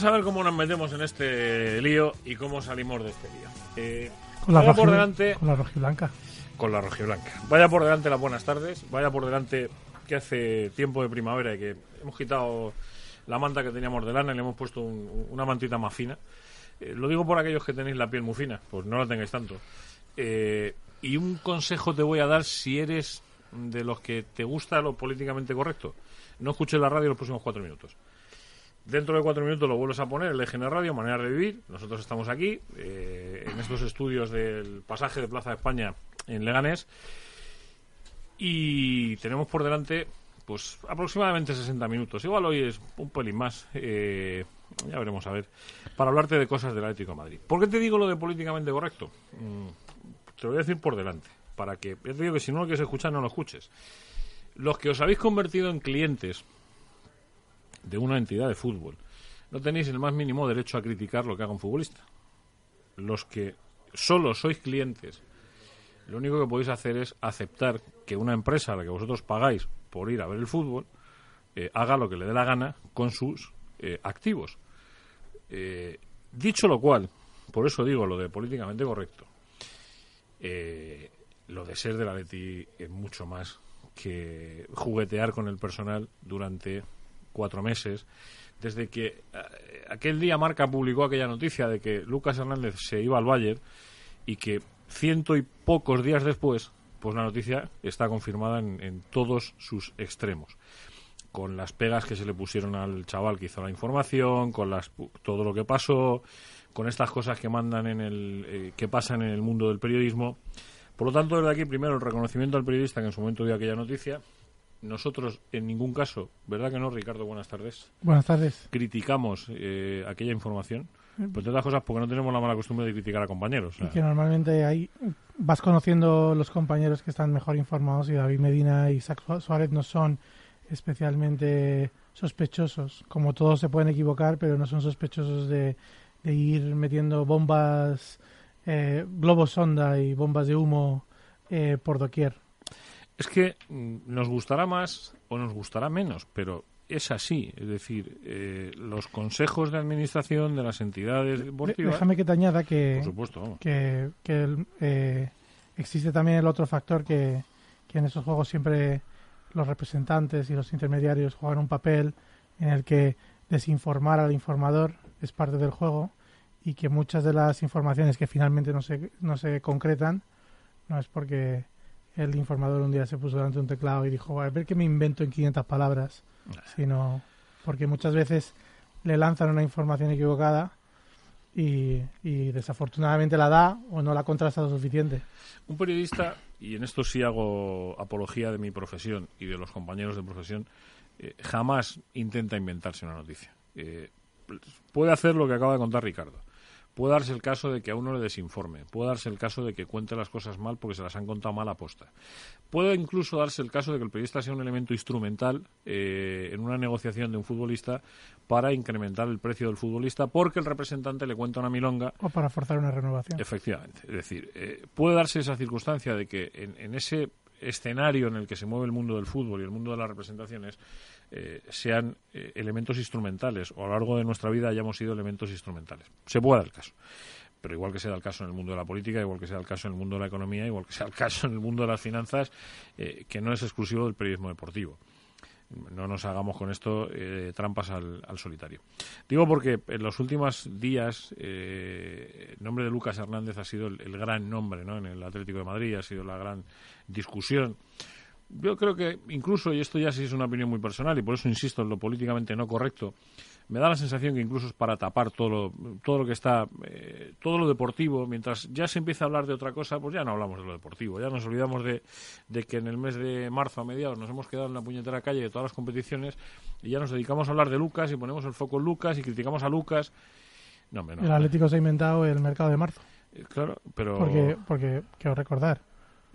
Vamos a ver cómo nos metemos en este lío y cómo salimos de este lío. Eh, Con la, vaya por roji- delante con la rojiblanca. con la rojiblanca. Vaya por delante las buenas tardes, vaya por delante que hace tiempo de primavera y que hemos quitado la manta que teníamos de lana y le hemos puesto un- una mantita más fina. Eh, lo digo por aquellos que tenéis la piel muy fina, pues no la tengáis tanto. Eh, y un consejo te voy a dar si eres de los que te gusta lo políticamente correcto. No escuches la radio los próximos cuatro minutos. Dentro de cuatro minutos lo vuelves a poner, el EGN Radio, Manera de Vivir. Nosotros estamos aquí, eh, en estos estudios del pasaje de Plaza de España en Leganés. Y tenemos por delante, pues, aproximadamente 60 minutos. Igual hoy es un pelín más. eh, ya veremos a ver. Para hablarte de cosas del Atlético de Madrid. ¿Por qué te digo lo de políticamente correcto? Mm, te lo voy a decir por delante. Para que, ya te digo que si no lo quieres escuchar, no lo escuches. Los que os habéis convertido en clientes de una entidad de fútbol, no tenéis el más mínimo derecho a criticar lo que haga un futbolista. Los que solo sois clientes, lo único que podéis hacer es aceptar que una empresa a la que vosotros pagáis por ir a ver el fútbol eh, haga lo que le dé la gana con sus eh, activos. Eh, dicho lo cual, por eso digo lo de políticamente correcto, eh, lo de ser de la Leti es mucho más que juguetear con el personal durante cuatro meses. Desde que eh, aquel día Marca publicó aquella noticia de que Lucas Hernández se iba al Bayern y que ciento y pocos días después, pues la noticia está confirmada en, en todos sus extremos. Con las pegas que se le pusieron al chaval que hizo la información, con las, todo lo que pasó, con estas cosas que mandan en el, eh, que pasan en el mundo del periodismo. Por lo tanto, desde aquí, primero, el reconocimiento al periodista que en su momento dio aquella noticia. Nosotros, en ningún caso, ¿verdad que no, Ricardo? Buenas tardes. Buenas tardes. Criticamos eh, aquella información. Pero entre otras cosas, porque no tenemos la mala costumbre de criticar a compañeros. o sea, Y que normalmente ahí vas conociendo los compañeros que están mejor informados y David Medina y Isaac Su- Suárez no son especialmente sospechosos. Como todos se pueden equivocar, pero no son sospechosos de, de ir metiendo bombas, eh, globos sonda y bombas de humo eh, por doquier. Es que mm, nos gustará más o nos gustará menos, pero es así. Es decir, eh, los consejos de administración de las entidades De- deportivas. Déjame que te añada que, Por supuesto, vamos. que, que el- eh, existe también el otro factor que, que en esos juegos siempre los representantes y los intermediarios juegan un papel en el que desinformar al informador es parte del juego y que muchas de las informaciones que finalmente no se, no se concretan no es porque el informador un día se puso delante de un teclado y dijo, a ver qué me invento en 500 palabras, sino porque muchas veces le lanzan una información equivocada y, y desafortunadamente la da o no la contrasta lo suficiente. Un periodista, y en esto sí hago apología de mi profesión y de los compañeros de profesión, eh, jamás intenta inventarse una noticia. Eh, puede hacer lo que acaba de contar Ricardo. Puede darse el caso de que a uno le desinforme. Puede darse el caso de que cuente las cosas mal porque se las han contado mal a posta. Puede incluso darse el caso de que el periodista sea un elemento instrumental eh, en una negociación de un futbolista para incrementar el precio del futbolista porque el representante le cuenta una milonga O para forzar una renovación. Efectivamente. Es decir, eh, puede darse esa circunstancia de que en, en ese escenario en el que se mueve el mundo del fútbol y el mundo de las representaciones eh, sean eh, elementos instrumentales o a lo largo de nuestra vida hayamos sido elementos instrumentales. Se puede dar el caso. Pero igual que sea el caso en el mundo de la política, igual que sea el caso en el mundo de la economía, igual que sea el caso en el mundo de las finanzas, eh, que no es exclusivo del periodismo deportivo. No nos hagamos con esto eh, trampas al, solitario. Digo porque en los últimos días eh, el nombre de Lucas Hernández ha sido el, el gran nombre ¿no? en el Atlético de Madrid, ha sido la gran discusión. Yo creo que incluso, y esto ya sí es una opinión muy personal y por eso insisto en lo políticamente no correcto, me da la sensación que incluso es para tapar todo lo, todo lo que está, eh, todo lo deportivo, mientras ya se empieza a hablar de otra cosa, pues ya no hablamos de lo deportivo, ya nos olvidamos de, de que en el mes de marzo a mediados nos hemos quedado en la puñetera calle de todas las competiciones y ya nos dedicamos a hablar de Lucas y ponemos el foco en Lucas y criticamos a Lucas. No. El Atlético se ha inventado el mercado de marzo. Eh, Claro, pero Porque, porque quiero recordar,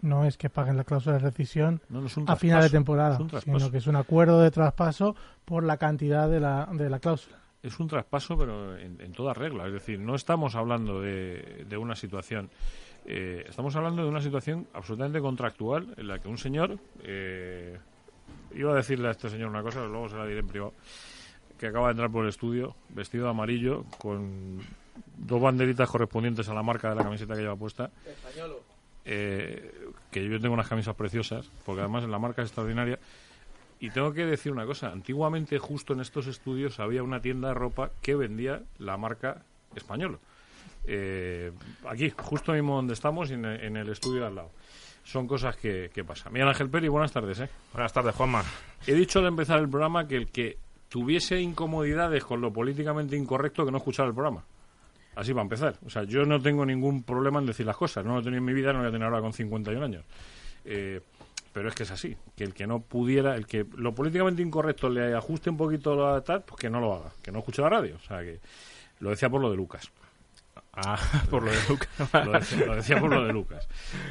no es que paguen la cláusula de rescisión no, no a final de temporada, sino que es un acuerdo de traspaso por la cantidad de la, de la cláusula. es un traspaso, pero en, en toda regla. Es decir, no estamos hablando de, de una situación. eh, estamos hablando de una situación absolutamente contractual en la que un señor. eh, iba a decirle a este señor una cosa, luego se la diré en privado. Que que acaba de entrar por el estudio, vestido de amarillo, con dos banderitas correspondientes a la marca de la camiseta que lleva puesta. Eh, que yo tengo unas camisas preciosas, porque además la marca es extraordinaria. Y tengo que decir una cosa, antiguamente justo en estos estudios había una tienda de ropa que vendía la marca española. Eh, aquí, justo mismo donde estamos, en en el estudio de al lado. Son cosas que, que pasan. Miguel Ángel Peri, buenas tardes. ¿eh? Buenas tardes, Juanma. He dicho al empezar el programa que el que tuviese incomodidades con lo políticamente incorrecto que no escuchara el programa. Así va a empezar. O sea, yo no tengo ningún problema en decir las cosas. No lo he tenido en mi vida, no lo voy a tener ahora con 51 años. Eh, pero es que es así. Que el que no pudiera, el que lo políticamente incorrecto le ajuste un poquito la tal, pues que no lo haga. Que no escuche la radio. O sea, que lo decía por lo de Lucas. Ah, por lo de Lucas. Lo decía, lo decía por lo de Lucas.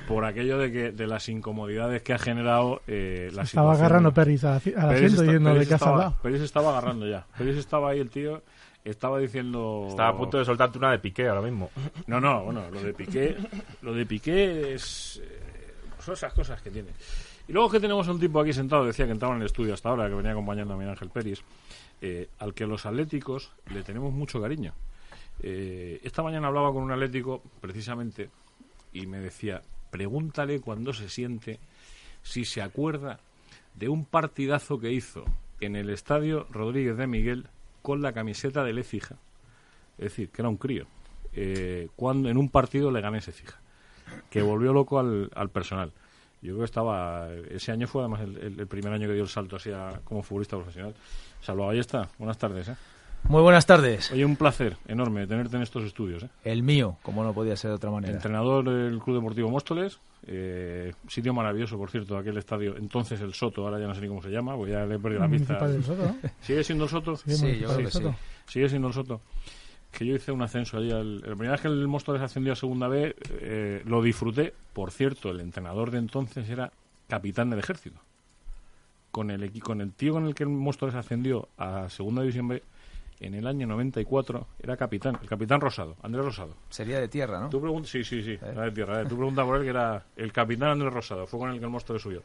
Por aquello de que de las incomodidades que ha generado eh, la Estaba situación. agarrando Peris al asiento está- yendo de casa estaba. Peris estaba agarrando ya. Peris estaba ahí el tío, estaba diciendo... Estaba a punto de soltarte una de Piqué ahora mismo. No, no, bueno, lo de Piqué, lo de Piqué es... eh, son esas cosas que tiene. Y luego que tenemos un tipo aquí sentado, decía que entraba en el estudio hasta ahora, que venía acompañando a Miguel Ángel Peris, eh, al que los atléticos le tenemos mucho cariño. Eh, esta mañana hablaba con un atlético, precisamente, y me decía, pregúntale cuando se siente si se acuerda de un partidazo que hizo en el estadio Rodríguez de Miguel con la camiseta de Lecija. Es decir, que era un crío. Eh, cuando en un partido le gané ese fija. Que volvió loco al, al personal. Yo creo que estaba. Ese año fue además el, el- primer año que dio el salto así a- como futbolista profesional. Salvo, ahí está. Buenas tardes. ¿eh? Muy buenas tardes. Oye, un placer enorme tenerte en estos estudios. ¿eh? El mío, como no podía ser de otra manera. Entrenador del Club Deportivo Móstoles. eh, sitio maravilloso, por cierto, aquel estadio. Entonces el Soto, ahora ya no sé ni cómo se llama, pues ya le he perdido la pista. Del Soto, ¿no? ¿Sigue siendo el Soto? Sí, yo creo que Soto. sí. Sigue siendo el Soto. Que yo hice un ascenso allí. al- la primera vez que el Móstoles ascendió a segunda B, eh, lo disfruté. Por cierto, el entrenador de entonces era capitán del ejército. Con el, equi- con el tío con el que el Móstoles ascendió a segunda división B, en el año 94, era capitán. El capitán Rosado, Andrés Rosado. Sería de tierra, ¿no? Tú preguntas, sí, sí, sí, era de tierra. eh. Tú preguntas por él que era el capitán Andrés Rosado, fue con el que el Móstoles subió.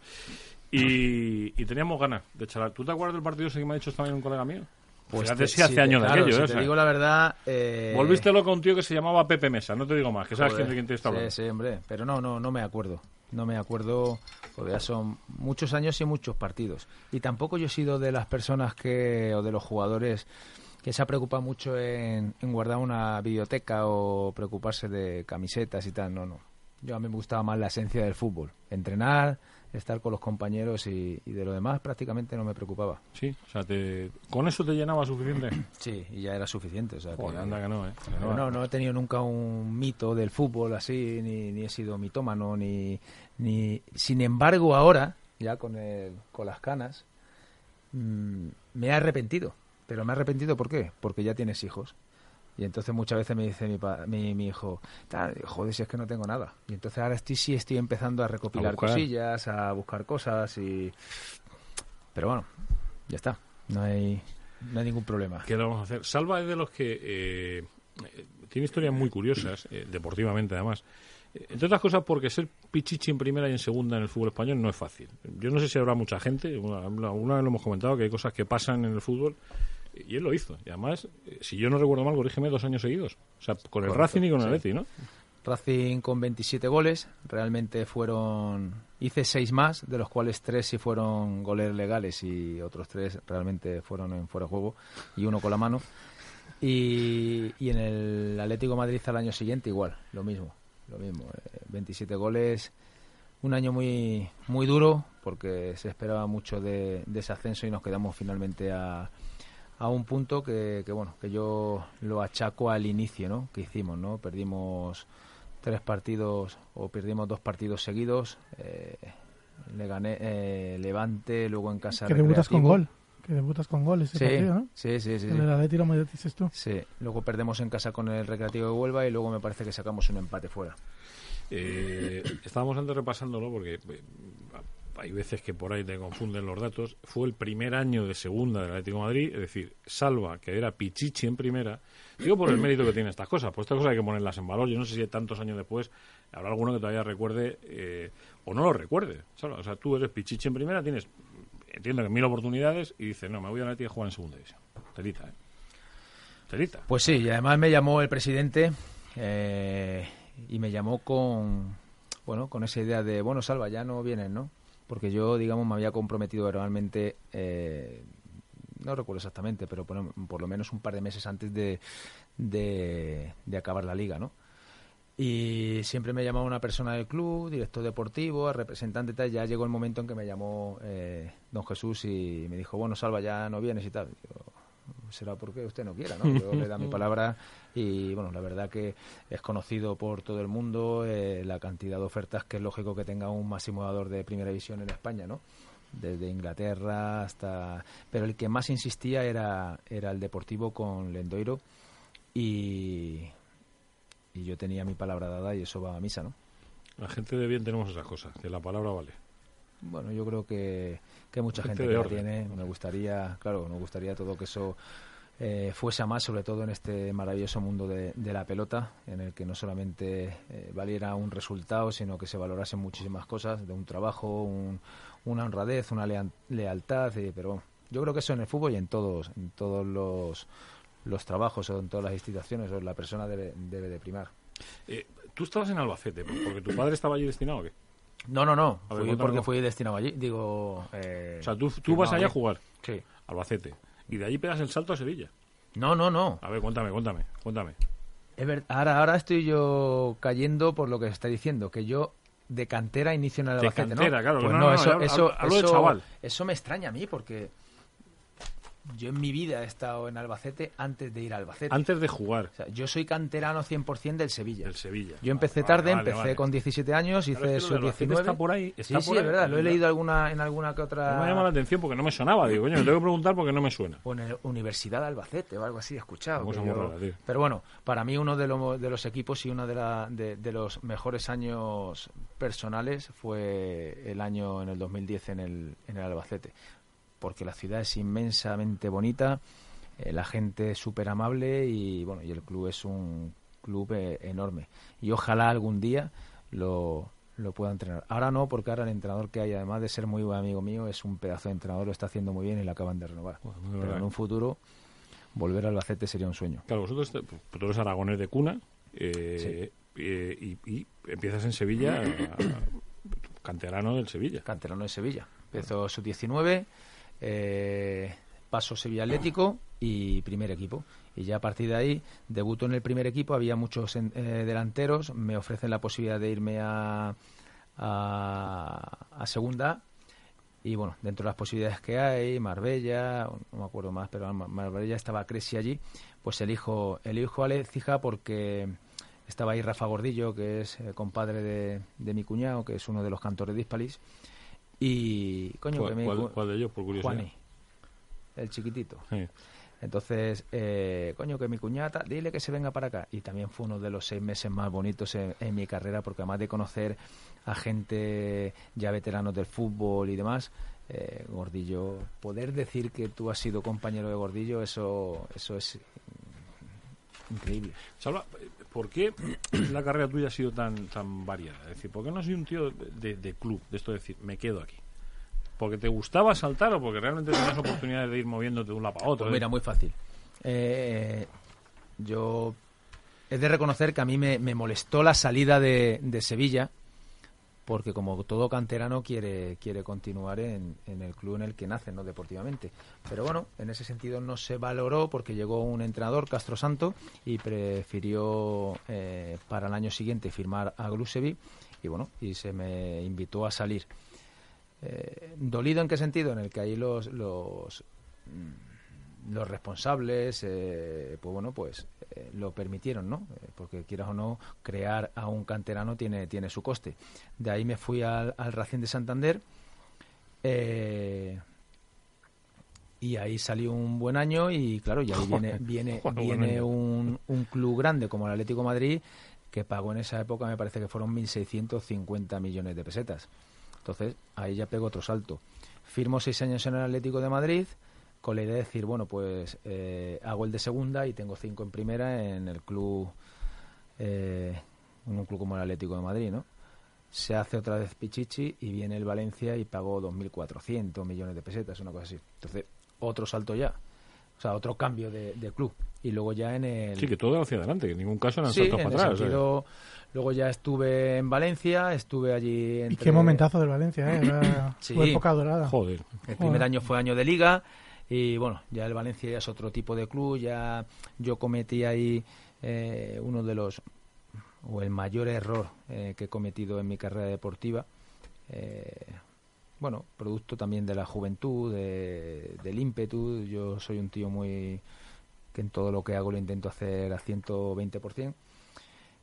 Y, y teníamos ganas de charlar. ¿Tú te acuerdas del partido ese que me ha dicho también un colega mío? Pues Fíjate te- si hace años claro, de aquello, si ¿eh? te O sea, digo la verdad... Eh... Volviste loco a un tío que se llamaba Pepe Mesa, no te digo más, que sabes joder, quién, te está hablando. Sí, sí, hombre. Pero no, no, no me acuerdo. No me acuerdo porque ya son muchos años y muchos partidos. Y tampoco yo he sido de las personas que, o de los jugadores que se ha preocupado mucho en, en guardar una biblioteca o preocuparse de camisetas y tal. No, no. Yo a mí me gustaba más la esencia del fútbol. Entrenar, estar con los compañeros y, y de lo demás prácticamente no me preocupaba. Sí, o sea, te- ¿con eso te llenaba suficiente? Sí, y ya era suficiente. O sea, que- anda que no, ¿eh? Pero no, no he tenido nunca un mito del fútbol así, ni, ni he sido mitómano, ni, ni... Sin embargo, ahora, ya con, el, con las canas, mm, me he arrepentido. Pero me he arrepentido, ¿por qué? Porque ya tienes hijos. Y entonces muchas veces me dice mi, pa- mi, mi hijo, "Tal, joder, si es que no tengo nada. Y entonces ahora estoy, sí estoy empezando a recopilar cosillas, a buscar cosas y... Pero bueno, ya está. No hay, no hay ningún problema. ¿Qué le vamos a hacer? Salva es de los que eh, tiene historias muy curiosas, eh, deportivamente además. Eh, Entre otras cosas porque ser pichichi en primera y en segunda en el fútbol español no es fácil. Yo no sé si habrá mucha gente, una, una vez lo hemos comentado, que hay cosas que pasan en el fútbol y él lo hizo. Y además, eh, si yo no recuerdo mal, corrígeme dos años seguidos. O sea, con el Correcto, Racing y con el sí. Atleti, ¿no? Racing con 27 goles, realmente fueron, hice seis más, de los cuales tres sí fueron goles legales y otros tres realmente fueron en fuera de juego y uno con la mano. Y, y en el Atlético de Madrid al año siguiente igual, lo mismo, lo mismo, eh, 27 goles, un año muy muy duro porque se esperaba mucho de, de ese ascenso y nos quedamos finalmente a, a un punto que, que, bueno que yo lo achaco al inicio ¿no? que hicimos no perdimos tres partidos o perdimos dos partidos seguidos eh, le gané eh, Levante luego en casa Que debutas con gol. Que debutas con gol ese sí, partido, ¿no? sí sí sí, sí. El del Atleti lo dices tú. Sí, luego perdemos en casa con el Recreativo de Huelva y luego me parece que sacamos un empate fuera. Eh, estábamos antes repasándolo porque eh, hay veces que por ahí te confunden los datos. Fue el primer año de segunda del Atlético de Madrid, es decir, Salva, que era Pichichi en primera. Digo por el mérito que tienen estas cosas, pues estas cosas hay que ponerlas en valor. Yo no sé si tantos años después habrá alguno que todavía recuerde eh, o no lo recuerde. Salva. O sea, tú eres Pichichi en primera, tienes, entiendo que mil oportunidades y dices, no, me voy a la Atlético a jugar en segunda división. Telita, ¿eh? Telita. Pues sí, y además me llamó el presidente eh, y me llamó con, bueno, con esa idea de, bueno, Salva, ya no vienes, ¿no? Porque yo, digamos, me había comprometido verbalmente, eh, no recuerdo exactamente, pero por, por lo menos un par de meses antes de, de, acabar la liga, ¿no? Y siempre me llamaba una persona del club, director deportivo, representante y tal. Ya llegó el momento en que me llamó eh, don Jesús y me dijo, bueno, Salva, ya no vienes y tal. Será porque usted no quiera, ¿no? Yo le da mi palabra y, bueno, la verdad que es conocido por todo el mundo eh, la cantidad de ofertas que es lógico que tenga un máximo jugador de primera división en España, ¿no? Desde Inglaterra hasta... Pero el que más insistía era, era el Deportivo con Lendoiro y, y yo tenía mi palabra dada y eso va a misa, ¿no? La gente de bien tenemos esas cosas, que la palabra vale. Bueno, yo creo que, que mucha Gente que tiene. Me gustaría, claro, me gustaría todo que eso eh, fuese a más, sobre todo en este maravilloso mundo de, de la pelota, en el que no solamente eh, valiera un resultado, sino que se valorasen muchísimas cosas, de un trabajo, un- una honradez, una lea- lealtad, eh, pero bueno, yo creo que eso en el fútbol y en todos, en todos los, los trabajos o en todas las instituciones, o la persona debe, debe de primar. Eh, Tú estabas en Albacete, porque tu padre estaba allí destinado, ¿o qué? No, no, no, ver, fui porque fui destinado allí, digo... eh, O sea, tú, tú vas allá a jugar, Sí. Albacete, y de allí pegas el salto a Sevilla. No, no, no. A ver, cuéntame, cuéntame, cuéntame. Es ahora, ahora estoy yo cayendo por lo que está diciendo, que yo de cantera inicio en el De Albacete, cantera, ¿no? claro, Pues no, no, no, no, eso, eso, hablo de eso- chaval. eso me extraña a mí porque yo en mi vida he estado en Albacete antes de ir a Albacete. Antes de jugar O sea, yo soy canterano 100% del Sevilla. el Sevilla. Yo empecé Vale, tarde, vale, empecé vale. con 17 años, Claro, hice es de Albacete sub-19. está por ahí, Sí, está sí, por es ahí, verdad, lo he leído alguna, en alguna que Me otra... llama la atención porque no me sonaba. Digo, coño, me tengo que preguntar porque no me suena. o en el Universidad de Albacete o algo así, he escuchado. Yo- rara. Pero bueno, para mí uno de, lo- de los equipos y uno de, la- de- de los mejores años personales fue el año en el 2010 en el, en el Albacete. Porque la ciudad es inmensamente bonita, eh, la gente es súper amable y bueno, y el club es un club eh, enorme. Y ojalá algún día lo, lo pueda entrenar. Ahora no, porque ahora el entrenador que hay, además de ser muy buen amigo mío, es un pedazo de entrenador, lo está haciendo muy bien y lo acaban de renovar. Bueno, Pero verdad. en un futuro, volver al Albacete sería un sueño. Claro, vosotros, te- pues, aragonés de cuna eh, eh, y, y empiezas en Sevilla, a- canterano del Sevilla. canterano de Sevilla. Empezó su 19, eh, paso Sevilla Atlético y primer equipo. Y ya a partir de ahí debuto en el primer equipo, había muchos eh, delanteros, me ofrecen la posibilidad de irme a, a, segunda. Y bueno, dentro de las posibilidades que hay, Marbella, no me acuerdo más, pero Mar- Marbella estaba Cresi allí, pues elijo, elijo a Lecija porque estaba ahí Rafa Gordillo, que es eh, compadre de, de mi cuñado, que es uno de los cantores de Hispalis. Y, coño, que ¿Cuál, me- cuál- cuál de ellos, por curiosidad? Juani, el chiquitito. Sí. Entonces, eh, coño, que mi cuñata, dile que se venga para acá. Y también fue uno de los seis meses más bonitos en, en mi carrera, porque además de conocer a gente ya veteranos del fútbol y demás, eh, Gordillo, poder decir que tú has sido compañero de Gordillo, eso, eso es increíble. Salva, ¿por qué la carrera tuya ha sido tan tan variada? Es decir, ¿por qué no has sido un tío de, club? De esto de decir, me quedo aquí. ¿Porque te gustaba saltar o porque realmente tenías oportunidades de ir moviéndote de un lado para otro? Pues mira, muy fácil. Eh, yo he de reconocer que a mí me, molestó la salida de Sevilla, porque como todo canterano quiere, quiere continuar en, en el club en el que nace, no deportivamente. Pero bueno, en ese sentido no se valoró porque llegó un entrenador, Castro Santo, y prefirió eh, para el año siguiente firmar a Glusevi, y bueno, y se me invitó a salir. Eh, ¿Dolido en qué sentido? En el que ahí los, los, mm, los responsables, eh, pues bueno, pues eh, lo permitieron, ¿no? Eh, porque quieras o no, crear a un canterano tiene, tiene su coste. De ahí me fui al, al Racing de Santander. eh, y ahí salió un buen año y claro, y ahí viene, viene, viene un, un club grande como el Atlético de Madrid que pagó en esa época, me parece que fueron 1.650 millones de pesetas. Entonces, ahí ya pego otro salto. Firmo seis años en el Atlético de Madrid con la idea de decir, bueno, pues eh, hago el de segunda y tengo cinco en primera en el club, eh, en un club como el Atlético de Madrid, ¿no? Se hace otra vez Pichichi y viene el Valencia y pagó 2.400 millones de pesetas, una cosa así. Entonces, otro salto ya. O sea, otro cambio de, de club. Y luego ya en el... Sí, que todo hacia adelante, que en ningún caso eran Sí, saltos en para atrás. ¿eh? sentido, Luego ya estuve en Valencia, estuve allí Y entre... qué momentazo del Valencia, ¿eh? Era Sí. su época dorada. Joder. El primer año fue año de liga y bueno, ya el Valencia ya es otro tipo de club, ya yo cometí ahí eh, uno de los, o el mayor error eh, que he cometido en mi carrera deportiva. Eh, bueno, producto también de la juventud, de- del ímpetu. Yo soy un tío muy que en todo lo que hago lo intento hacer a 120%.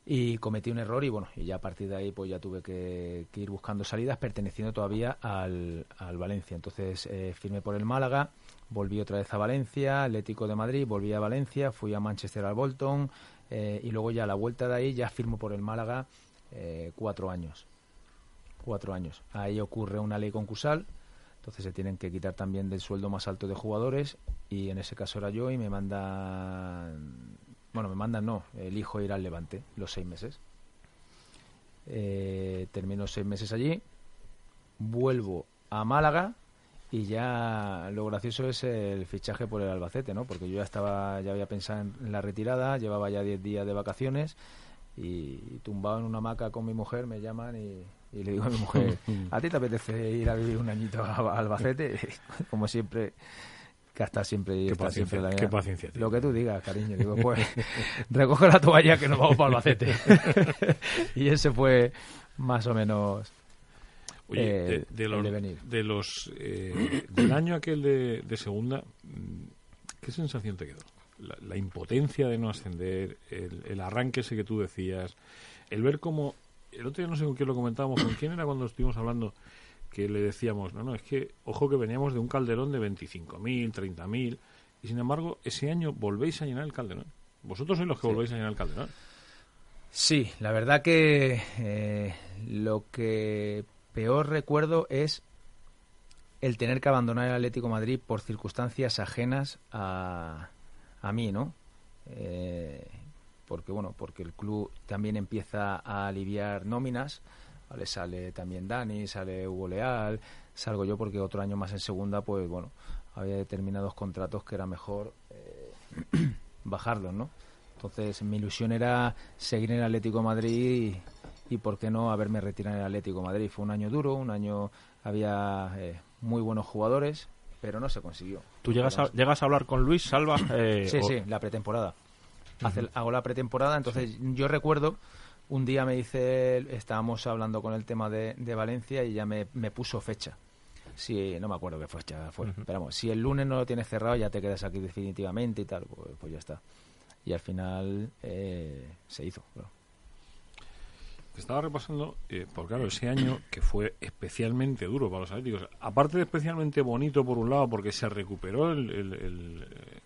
Y cometí un error y bueno, y ya a partir de ahí pues ya tuve que, que ir buscando salidas perteneciendo todavía al, al Valencia. Entonces eh, firmé por el Málaga, volví otra vez a Valencia, Atlético de Madrid, volví a Valencia, fui a Manchester al Bolton eh, y luego ya a la vuelta de ahí ya firmo por el Málaga eh, cuatro años. Cuatro años. Ahí ocurre una ley concursal, entonces se tienen que quitar también del sueldo más alto de jugadores y en ese caso era yo y me mandan bueno, me mandan no, elijo ir al Levante los seis meses. Eh, termino seis meses allí, vuelvo a Málaga y ya lo gracioso es el fichaje por el Albacete, ¿no? Porque yo ya estaba, ya había pensado en la retirada, llevaba ya 10 días de vacaciones y, tumbado en una hamaca con mi mujer me llaman y, y le digo a mi mujer, ¿a ti te apetece ir a vivir un añito a Albacete? Como siempre, que hasta siempre Qué siempre paciencia, la qué paciencia. Lo que tú digas, cariño. Digo, pues, recoge la toalla que nos vamos para Albacete. y ese fue más o menos Oye, eh, de, los, devenir. de los eh, del año aquel de, de segunda, mm, ¿qué sensación te quedó? La, la impotencia de no ascender, el, el arranque ese que tú decías, el ver cómo el otro día no sé con quién lo comentábamos, con quién era cuando estuvimos hablando que le decíamos, no, no, es que ojo que veníamos de un calderón de 25.000, 30.000 y sin embargo ese año volvéis a llenar el calderón. Vosotros sois los que Sí. volvéis a llenar el calderón. Sí, la verdad que eh, lo que peor recuerdo es el tener que abandonar el Atlético Madrid por circunstancias ajenas a, a mí, ¿no? Eh, porque bueno, porque el club también empieza a aliviar nóminas, ¿vale? sale también Dani, sale Hugo Leal, salgo yo porque otro año más en segunda, pues bueno, había determinados contratos que era mejor eh, bajarlos, ¿no? Entonces mi ilusión era seguir en el Atlético Madrid y por qué no haberme retirado en el Atlético de Madrid. Fue un año duro, un año había eh, muy buenos jugadores, pero no se consiguió. ¿Tú llegas a, llegas a hablar con Luis Salva? eh, Sí, o- sí, la pretemporada. Hace- hago la pretemporada, entonces yo recuerdo, un día me dice, estábamos hablando con el tema de, de Valencia y ya me, me puso fecha. Si, no me acuerdo qué fecha fue, pero vamos, si el lunes no lo tienes cerrado ya te quedas aquí definitivamente y tal, pues, pues ya está. Y al final eh, se hizo. Estaba repasando, eh, por claro, ese año que fue especialmente duro para los atléticos. Aparte de especialmente bonito por un lado, porque se recuperó el, el- el, eh,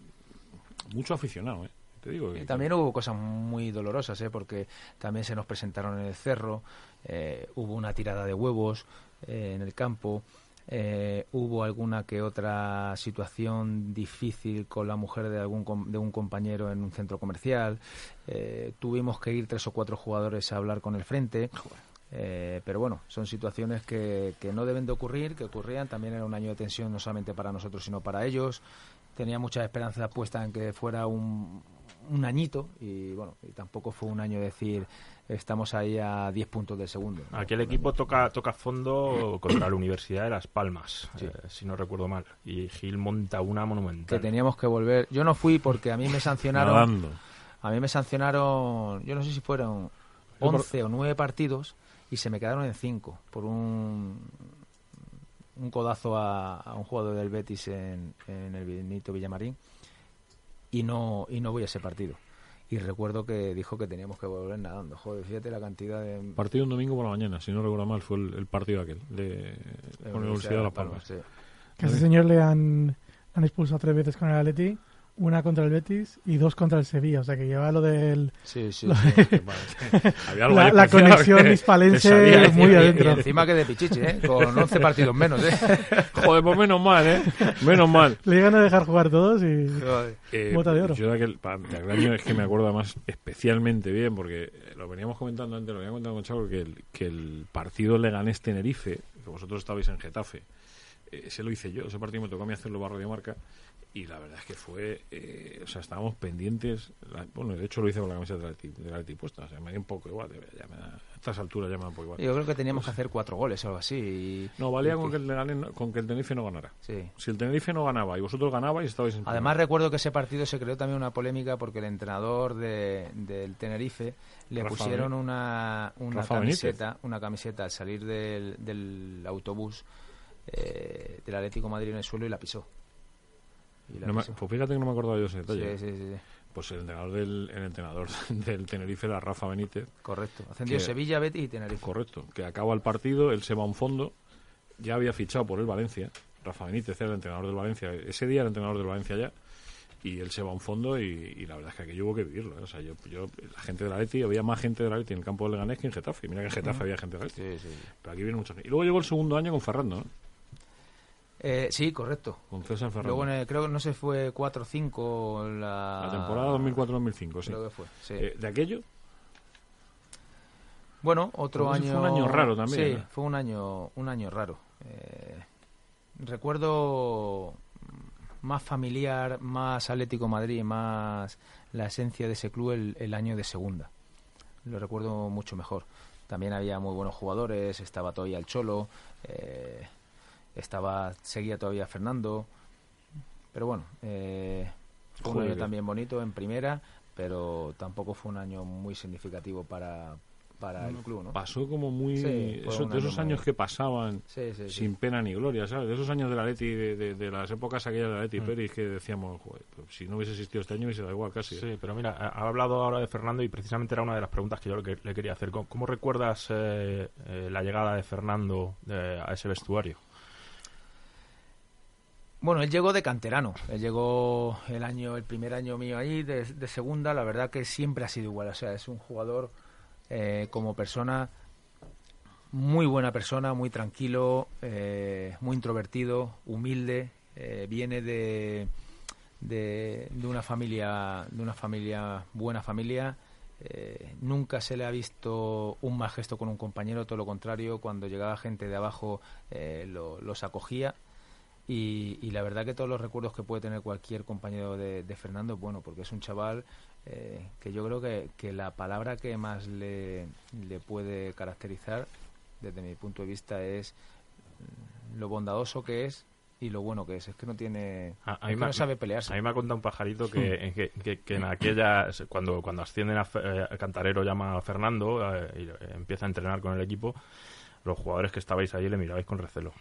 mucho aficionado, ¿eh? Te digo. Y que- también hubo cosas muy dolorosas, ¿eh? porque también se nos presentaron en el cerro, eh, hubo una tirada de huevos eh, en el campo, eh, hubo alguna que otra situación difícil con la mujer de algún com- de un compañero en un centro comercial, eh, tuvimos que ir tres o cuatro jugadores a hablar con el frente. Eh, pero bueno, son situaciones que, que no deben de ocurrir, que ocurrían. También era un año de tensión no solamente para nosotros, sino para ellos. Tenía muchas esperanzas puestas en que fuera un, un añito y bueno, y tampoco fue un año de decir estamos ahí a 10 puntos del segundo. Aquel equipo toca toca fondo contra la Universidad de Las Palmas, Sí. eh, si no recuerdo mal. Y Gil monta una Que monumental. teníamos que volver. Yo no fui porque a mí me sancionaron. nadando. A mí me sancionaron, yo no sé si fueron 11 o 9 partidos y se me quedaron en 5 por un, un codazo a, a un jugador del Betis en, en el Benito Villamarín y no, y no voy a ese partido. Y recuerdo que dijo que teníamos que volver nadando. Joder, fíjate la cantidad de... Partido un domingo por la mañana, si no recuerdo mal, fue el, el partido aquel de, con la Universidad de Las Palmas. sí. Que a ese señor le han, han expulsado tres veces con el Atleti, una contra el Betis y dos contra el Sevilla. O sea que lleva lo del... Sí, sí, Lo- sí. Había algo La, conexión hispalense sabía muy Y- y adentro. encima que de Pichichi, ¿eh? Con 11 partidos menos, ¿eh? Joder, pues menos mal, ¿eh? Menos mal. Le iban a dejar jugar todos y... Eh, Bota de oro. Yo de aquel, de aquel año es que me acuerdo además especialmente bien, porque lo veníamos comentando antes, lo venía comentando con Chavo, que el, que el partido Leganés-Tenerife, que vosotros estabais en Getafe, eh, ese lo hice yo, ese partido me tocó a mí hacerlo barro de marca, y la verdad es que fue, eh, o sea, estábamos pendientes, la- bueno, de hecho lo hice con la camiseta de la Atleti, de la Atleti puesta, o sea, me da un poco igual, ya me da- a estas alturas ya me da un poco igual. Yo creo que teníamos que hacer cuatro goles o algo así. y- No, valía y con que, el, Leganés- con que el Tenerife no ganara. Sí. Si el Tenerife no ganaba y vosotros ganabais, estabais en Además recuerdo que ese partido se creó también una polémica porque el entrenador de- del Tenerife le Rafa pusieron una, una Rafa camiseta, una camiseta al salir del, del autobús eh, del Atlético de Madrid en el suelo y la pisó. No me- pues fíjate que no me acordaba yo ese detalle. Sí, sí, sí, sí. Pues el entrenador del, el entrenador del Tenerife era Rafa Benítez, correcto. Ascendió Que- Sevilla, Betis y Tenerife. correcto, que acaba el partido, él se va a un fondo, ya había fichado por el Valencia, Rafa Benítez era el entrenador del Valencia, ese día era el entrenador del Valencia ya, y él se va a un fondo y, y la verdad es que aquello hubo que vivirlo. ¿eh? O sea, yo, yo, la gente de la Leti, había más gente de la Leti en el campo del Leganés que en Getafe. Mira que en Getafe había gente de la Leti. Sí, sí. Pero aquí viene gente. Y luego llegó el segundo año con Ferrando, ¿no? Eh, sí, correcto. Con César Ferrando. Luego el- creo que no sé fue 4 o 5 la... La temporada 2004-2005, sí. Creo que fue, sí. Eh, de aquello, Bueno, otro año. fue un año raro también, Sí, ¿no? fue un año, un año raro. Eh, recuerdo más familiar, más Atlético Madrid, más la esencia de ese club el, el año de segunda. Lo recuerdo mucho mejor. También había muy buenos jugadores, estaba todavía el Cholo, eh, estaba seguía todavía Fernando. Pero bueno, eh, fue un año también bonito en primera, pero tampoco fue un año muy significativo para, para el club, ¿no? pasó como muy... Sí, eso- de esos muy- años que pasaban Sí, sí, sí. sin pena ni gloria, ¿sabes? De esos años de la Leti, de, de- de las épocas aquellas de la Mm. Leti Pérez que decíamos, joder, pues si no hubiese existido este año hubiese dado igual casi. ¿eh? Sí, pero mira, ha ha hablado ahora de Fernando y precisamente era una de las preguntas que yo le, le quería hacer. ¿Cómo, cómo recuerdas eh, eh, la llegada de Fernando eh, a ese vestuario? Bueno, él llegó de canterano. Él llegó el año, el primer año mío ahí de, segunda. La verdad que siempre ha sido igual. O sea, es un jugador eh, como persona muy buena persona, muy tranquilo, eh, muy introvertido, humilde. eh, viene de, de, de una familia, de una familia buena familia. Eh, nunca se le ha visto un mal gesto con un compañero, todo lo contrario, cuando llegaba gente de abajo eh, lo- los acogía y, y la verdad que todos los recuerdos que puede tener cualquier compañero de, de Fernando, bueno, porque es un chaval eh, que yo creo que, que la palabra que más le, le puede caracterizar, desde mi punto de vista, es mm, lo bondadoso que es y lo bueno que es. Es que no tiene. A- a es mí no sabe pelearse. A mí me ha contado un pajarito que, que, que- que en aquella, cuando, cuando ascienden a, eh, Cantarero, llama a Fernando eh, y eh, empieza a entrenar con el equipo, los jugadores que estabais ahí le mirabais con recelo.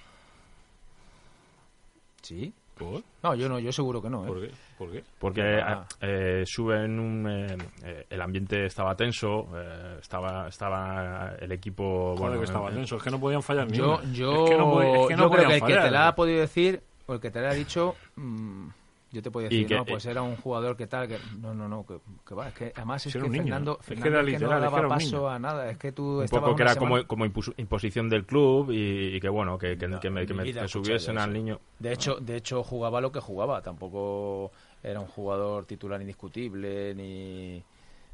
¿Sí? ¿Por? No, yo no, yo seguro que no. ¿eh? ¿Por qué? ¿Por qué? Porque Ah. eh, suben un, eh, eh, el ambiente estaba tenso, eh, estaba, estaba el equipo... Joder, bueno, que estaba eh, tenso. Es que no podían fallar ni Yo, yo, es que no, es que no yo creo que el que te la ha podido decir o el que te la ha dicho, mm, yo te puedo decir, que- no, pues era un jugador que tal, que no, no, no, que, que va, es que además es que un niño, Fernando, es que Fernando era es que literal, no es que daba paso niño. a nada, es que tú un estabas poco que era como, semana- como impuso- imposición del club y, y que bueno, que, que, que me, en subiesen al niño. De hecho, de hecho jugaba lo que jugaba, tampoco era un jugador titular indiscutible ni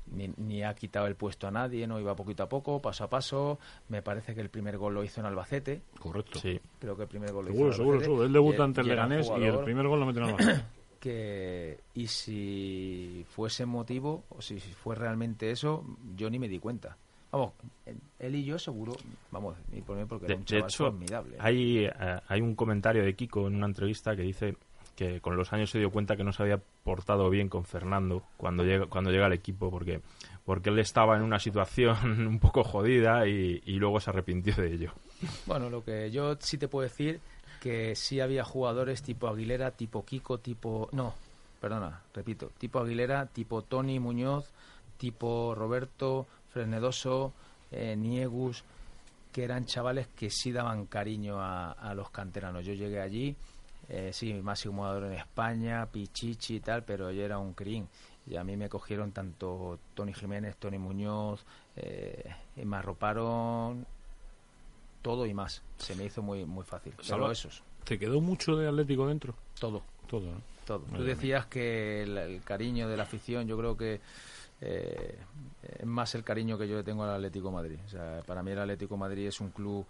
ni, ni ha quitado el puesto a nadie, no iba poquito a poco, paso a paso. Me parece que el primer gol lo hizo en Albacete, Correcto. Sí. creo que el primer gol lo Seguro, hizo en seguro, Albacete. seguro. Él debuta Y- ante el Leganés y el primer gol lo meten a la que y si fuese motivo o si fue realmente eso yo ni me di cuenta vamos él y yo seguro vamos y por mí porque De, era un de hecho, formidable hay, eh, hay un comentario de Kiko en una entrevista que dice que con los años se dio cuenta que no se había portado bien con Fernando cuando llega, cuando llega al equipo, porque, porque él estaba en una situación un poco jodida y, y luego se arrepintió de ello. bueno lo que yo sí te puedo decir que sí había jugadores tipo Aguilera tipo Kiko tipo no perdona repito tipo Aguilera tipo Tony Muñoz tipo Roberto Frenedoso eh, Niegus que eran chavales que sí daban cariño a, a los canteranos. Yo llegué allí, eh, sí, máximo jugador en España, Pichichi y tal, pero yo era un crin. Y a mí me cogieron tanto Tony Jiménez, Tony Muñoz, eh, me arroparon todo y más. Se me hizo muy muy fácil. Salva- esos, ¿Te quedó mucho de Atlético dentro? todo, Todo, ¿no? todo. Tú decías que el, el cariño de la afición, yo creo que eh, es más el cariño que yo le tengo al Atlético de Madrid. O sea, para mí el Atlético de Madrid es un club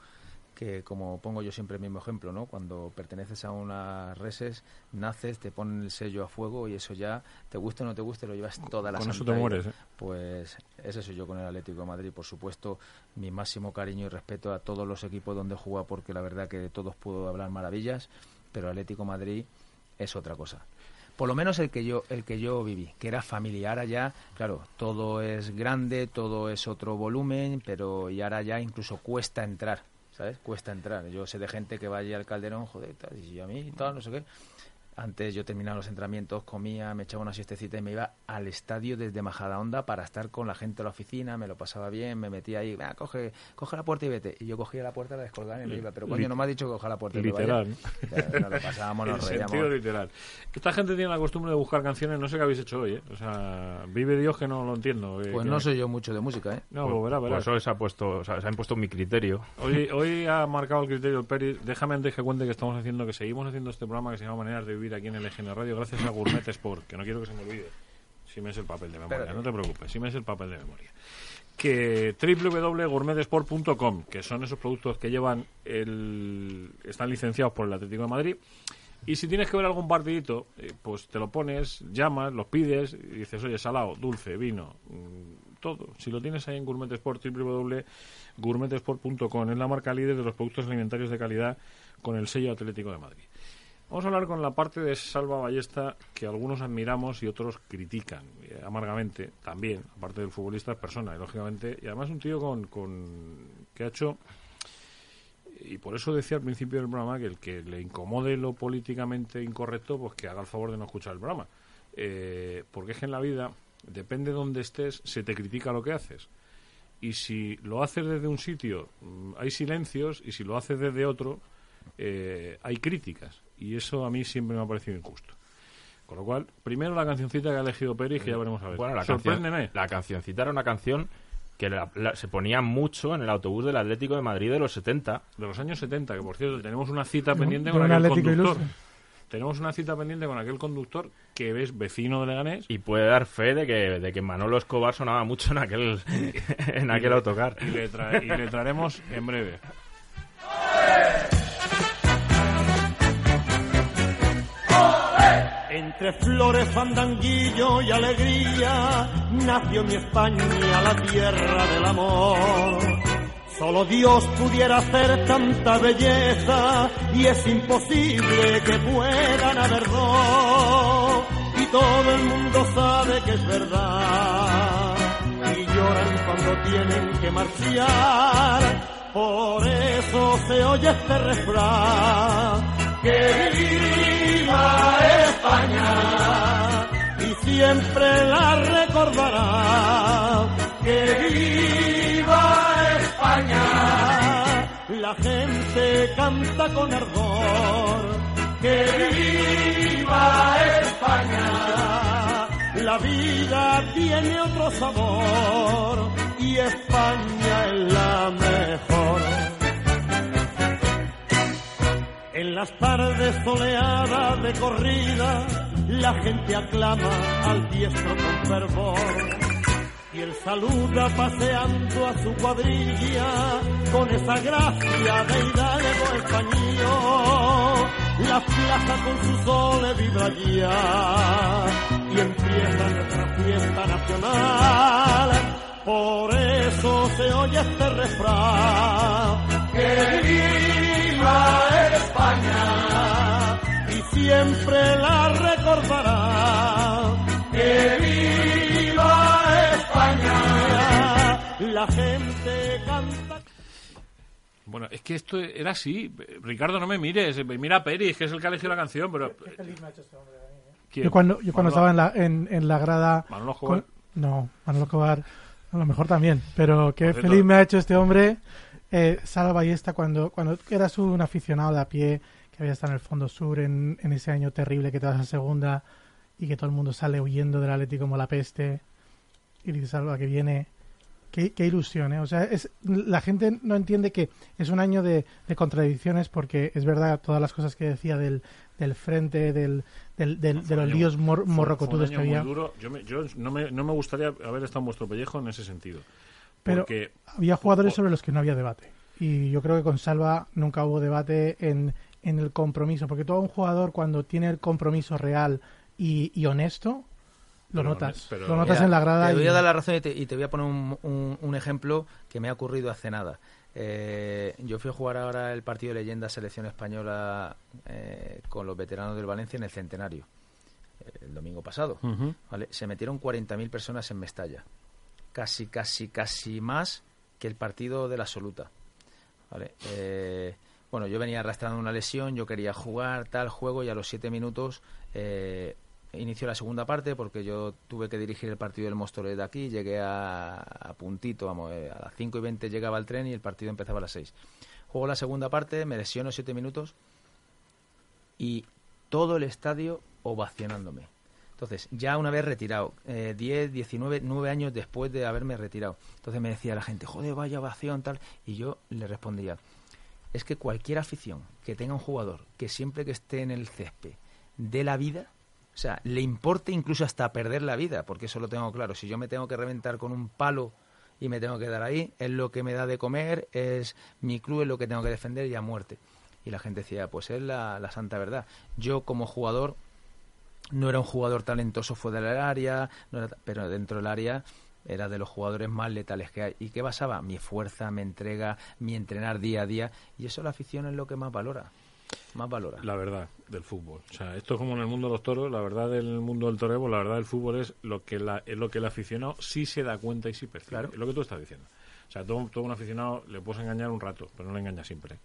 que como pongo yo siempre el mismo ejemplo, ¿no? Cuando perteneces a unas reses, naces, te ponen el sello a fuego y eso ya, te guste o no te guste, lo llevas toda la Con eso te mueres, ¿eh? Pues ese soy yo con el Atlético de Madrid, por supuesto, mi máximo cariño y respeto a todos los equipos donde juega porque la verdad que de todos puedo hablar maravillas, pero Atlético de Madrid es otra cosa. Por lo menos el que yo el que yo viví, que era familiar allá, claro, todo es grande, todo es otro volumen, pero y ahora ya incluso cuesta entrar, ¿sabes? Cuesta entrar. Yo sé de gente que va allí al Calderón, joder, y a mí tal, no sé qué. Antes yo terminaba los entrenamientos, comía, me echaba una siestecita y me iba al estadio desde Majadahonda para estar con la gente de la oficina, me lo pasaba bien, me metía ahí, "Venga, coge, coge la puerta y vete. Y yo cogía la puerta, la descolgaba y me iba. Pero coño, no me ha dicho que coja la puerta y me Literal, vaya. ¿no? Ya, Nos lo pasábamos, En nos sentido reíamos. literal. Esta gente tiene la costumbre de buscar canciones, no sé qué habéis hecho hoy, ¿eh? O sea, vive Dios que no lo entiendo. eh, Pues que- no soy yo mucho de música, ¿eh? No, Pues- pues verá, verá. pues hoy se ha puesto, o sea, se ha impuesto mi criterio. Hoy, hoy ha marcado el criterio el Peri. Déjame antes que cuente que estamos haciendo, que seguimos haciendo este programa que se llama Maneras de Vivir aquí en el EGN Radio, gracias a Gourmet Sport, que no quiero que se me olvide. Si me es el papel de memoria, Espérate. no te preocupes, si me es el papel de memoria. Que www.gourmetesport.com, que son esos productos que llevan el. están licenciados por el Atlético de Madrid. Y si tienes que ver algún partidito, eh, pues te lo pones, llamas, los pides y dices, oye, salado, dulce, vino, mm, todo. Si lo tienes ahí en Gourmet Sport, www.gourmetesport.com, es la marca líder de los productos alimentarios de calidad con el sello Atlético de Madrid. Vamos a hablar con la parte de Salva Ballesta que algunos admiramos y otros critican eh, amargamente también, aparte del futbolista es persona, y lógicamente, y además un tío con, con que ha hecho y por eso decía al principio del programa que el que le incomode lo políticamente incorrecto, pues que haga el favor de no escuchar el programa. Eh, porque es que en la vida, depende de dónde estés, se te critica lo que haces. Y si lo haces desde un sitio, mm, hay silencios, y si lo haces desde otro, eh, hay críticas. Y eso a mí siempre me ha parecido injusto. Con lo cual, primero la cancioncita que ha elegido Pérez, que ya veremos a ver. Bueno, la canción, Sorpréndeme. la cancioncita era una canción que la- la- se ponía mucho en el autobús del Atlético de Madrid de los 70. De los años 70, que por cierto, tenemos una cita pendiente con un aquel Atlético conductor. ilustre. Tenemos una cita pendiente con aquel conductor que ves vecino de Leganés Y puede dar fe de que, de que Manolo Escobar sonaba mucho en aquel, en aquel autocar. y le, tra- y le traeremos en breve. Entre flores, fandanguillo y alegría nació mi España, la tierra del amor. Solo Dios pudiera hacer tanta belleza y es imposible que puedan haber dos. Y todo el mundo sabe que es verdad y lloran cuando tienen que marchar. Por eso se oye este refrán. Que viva España y siempre la recordará. Que viva España. La gente canta con ardor. Que viva España. La vida tiene otro sabor y España es la mejor. En las tardes soleadas de corrida, la gente aclama al diestro con fervor. Y él saluda paseando a su cuadrilla con esa gracia de hidalgo español. La plaza con su sol vibra ya y empieza nuestra fiesta nacional. Por eso se oye este refrán. Que viva España y siempre la recordará. Que viva España. La gente canta. Bueno, es que esto era así. Ricardo, no me mires. Mira a Pérez, que es el que ha elegido la canción, pero... ¿Quién? Yo cuando, yo cuando estaba en la, en, en la grada... Manolo Escobar. con- no, Manolo Escobar, a lo mejor también. Pero qué feliz me ha hecho este hombre, eh, Sala Ballesta, cuando, cuando eras un aficionado de a pie, que había estado en el Fondo Sur en, en ese año terrible que te vas a segunda y que todo el mundo sale huyendo del Atlético como la peste. Y dices, Salva, que viene... Qué, qué ilusión, ¿eh? O sea, es, la gente no entiende que es un año de, de contradicciones porque es verdad todas las cosas que decía del, del frente, del, del, de los año- líos mor- morrocotudos que había. duro. Yo, me- yo no, me, no me gustaría haber estado en vuestro pellejo en ese sentido. Pero Porque había jugadores sobre los que no había debate. Y yo creo que con Salva nunca hubo debate en, en el compromiso, porque todo un jugador cuando tiene el compromiso real y, y honesto, lo Pero- notas. pero- lo notas Mira, en la grada. Te voy y- a dar la razón y te, y te voy a poner un, un- un ejemplo que me ha ocurrido hace nada. Eh, yo fui a jugar ahora el partido de leyenda selección española eh, con los veteranos del Valencia en el centenario, eh, el domingo pasado. Se metieron 40.000 personas en Mestalla. Casi, casi, casi más que el partido de la absoluta. ¿vale? Eh, bueno, yo venía arrastrando una lesión, yo quería jugar tal juego y a los 7 minutos eh, inició la segunda parte porque yo tuve que dirigir el partido del Móstoles de aquí, llegué a, a puntito, vamos, eh, a las 5 y 20 llegaba el tren y el partido empezaba a las 6. Juego la segunda parte, me lesiono 7 minutos y todo el estadio ovacionándome. Entonces, ya una vez retirado, eh, 10, 19, 9 años después de haberme retirado. Entonces me decía la gente, joder, vaya ovación, tal. Y yo le respondía, es que cualquier afición que tenga un jugador que siempre que esté en el césped dé la vida, o sea, le importe incluso hasta perder la vida, porque eso lo tengo claro. Si yo me tengo que reventar con un palo y me tengo que dar ahí, es lo que me da de comer, es mi club, es lo que tengo que defender y a muerte. Y la gente decía, pues es la, la santa verdad. Yo como jugador no era un jugador talentoso fuera del área, no era pero dentro del área era de los jugadores más letales que hay. ¿Y qué basaba? Mi fuerza, mi entrega, mi entrenar día a día. Y eso la afición es lo que más valora. Más valora. La verdad del fútbol. O sea, esto es como en el mundo de los toros, la verdad del mundo del toreo, pues la verdad del fútbol es lo que la, es lo que el aficionado sí se da cuenta y sí percibe. Claro. Es lo que tú estás diciendo. O sea, todo, todo un aficionado le puedes engañar un rato, pero no le engañas siempre.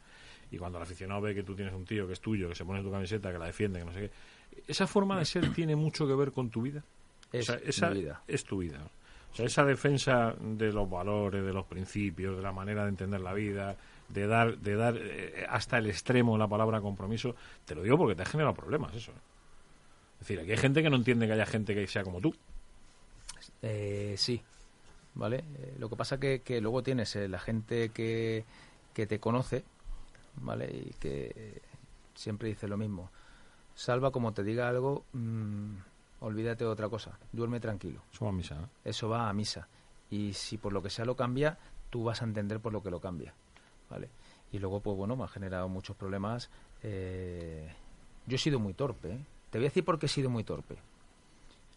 Y cuando el aficionado ve que tú tienes un tío que es tuyo, que se pone tu camiseta, que la defiende, que no sé qué, esa forma de ser tiene mucho que ver con tu vida. Es o sea, esa mi vida. es tu vida. O sea, esa defensa de los valores, de los principios, de la manera de entender la vida, de dar, de dar eh, hasta el extremo la palabra compromiso, te lo digo porque te ha generado problemas eso. ¿eh? Es decir, aquí hay gente que no entiende que haya gente que sea como tú. Eh, sí, ¿vale? Eh, lo que pasa que, que luego tienes eh, la gente que, que te conoce, ¿vale? Y que siempre dice lo mismo. Salva, como te diga algo, mm, olvídate de otra cosa. Duerme tranquilo. Eso va a misa. ¿eh? Eso va a misa. Y si por lo que sea lo cambia, tú vas a entender por lo que lo cambia, ¿vale? Y luego, pues bueno, me ha generado muchos problemas. Eh, yo he sido muy torpe, ¿eh? Te voy a decir por qué he sido muy torpe.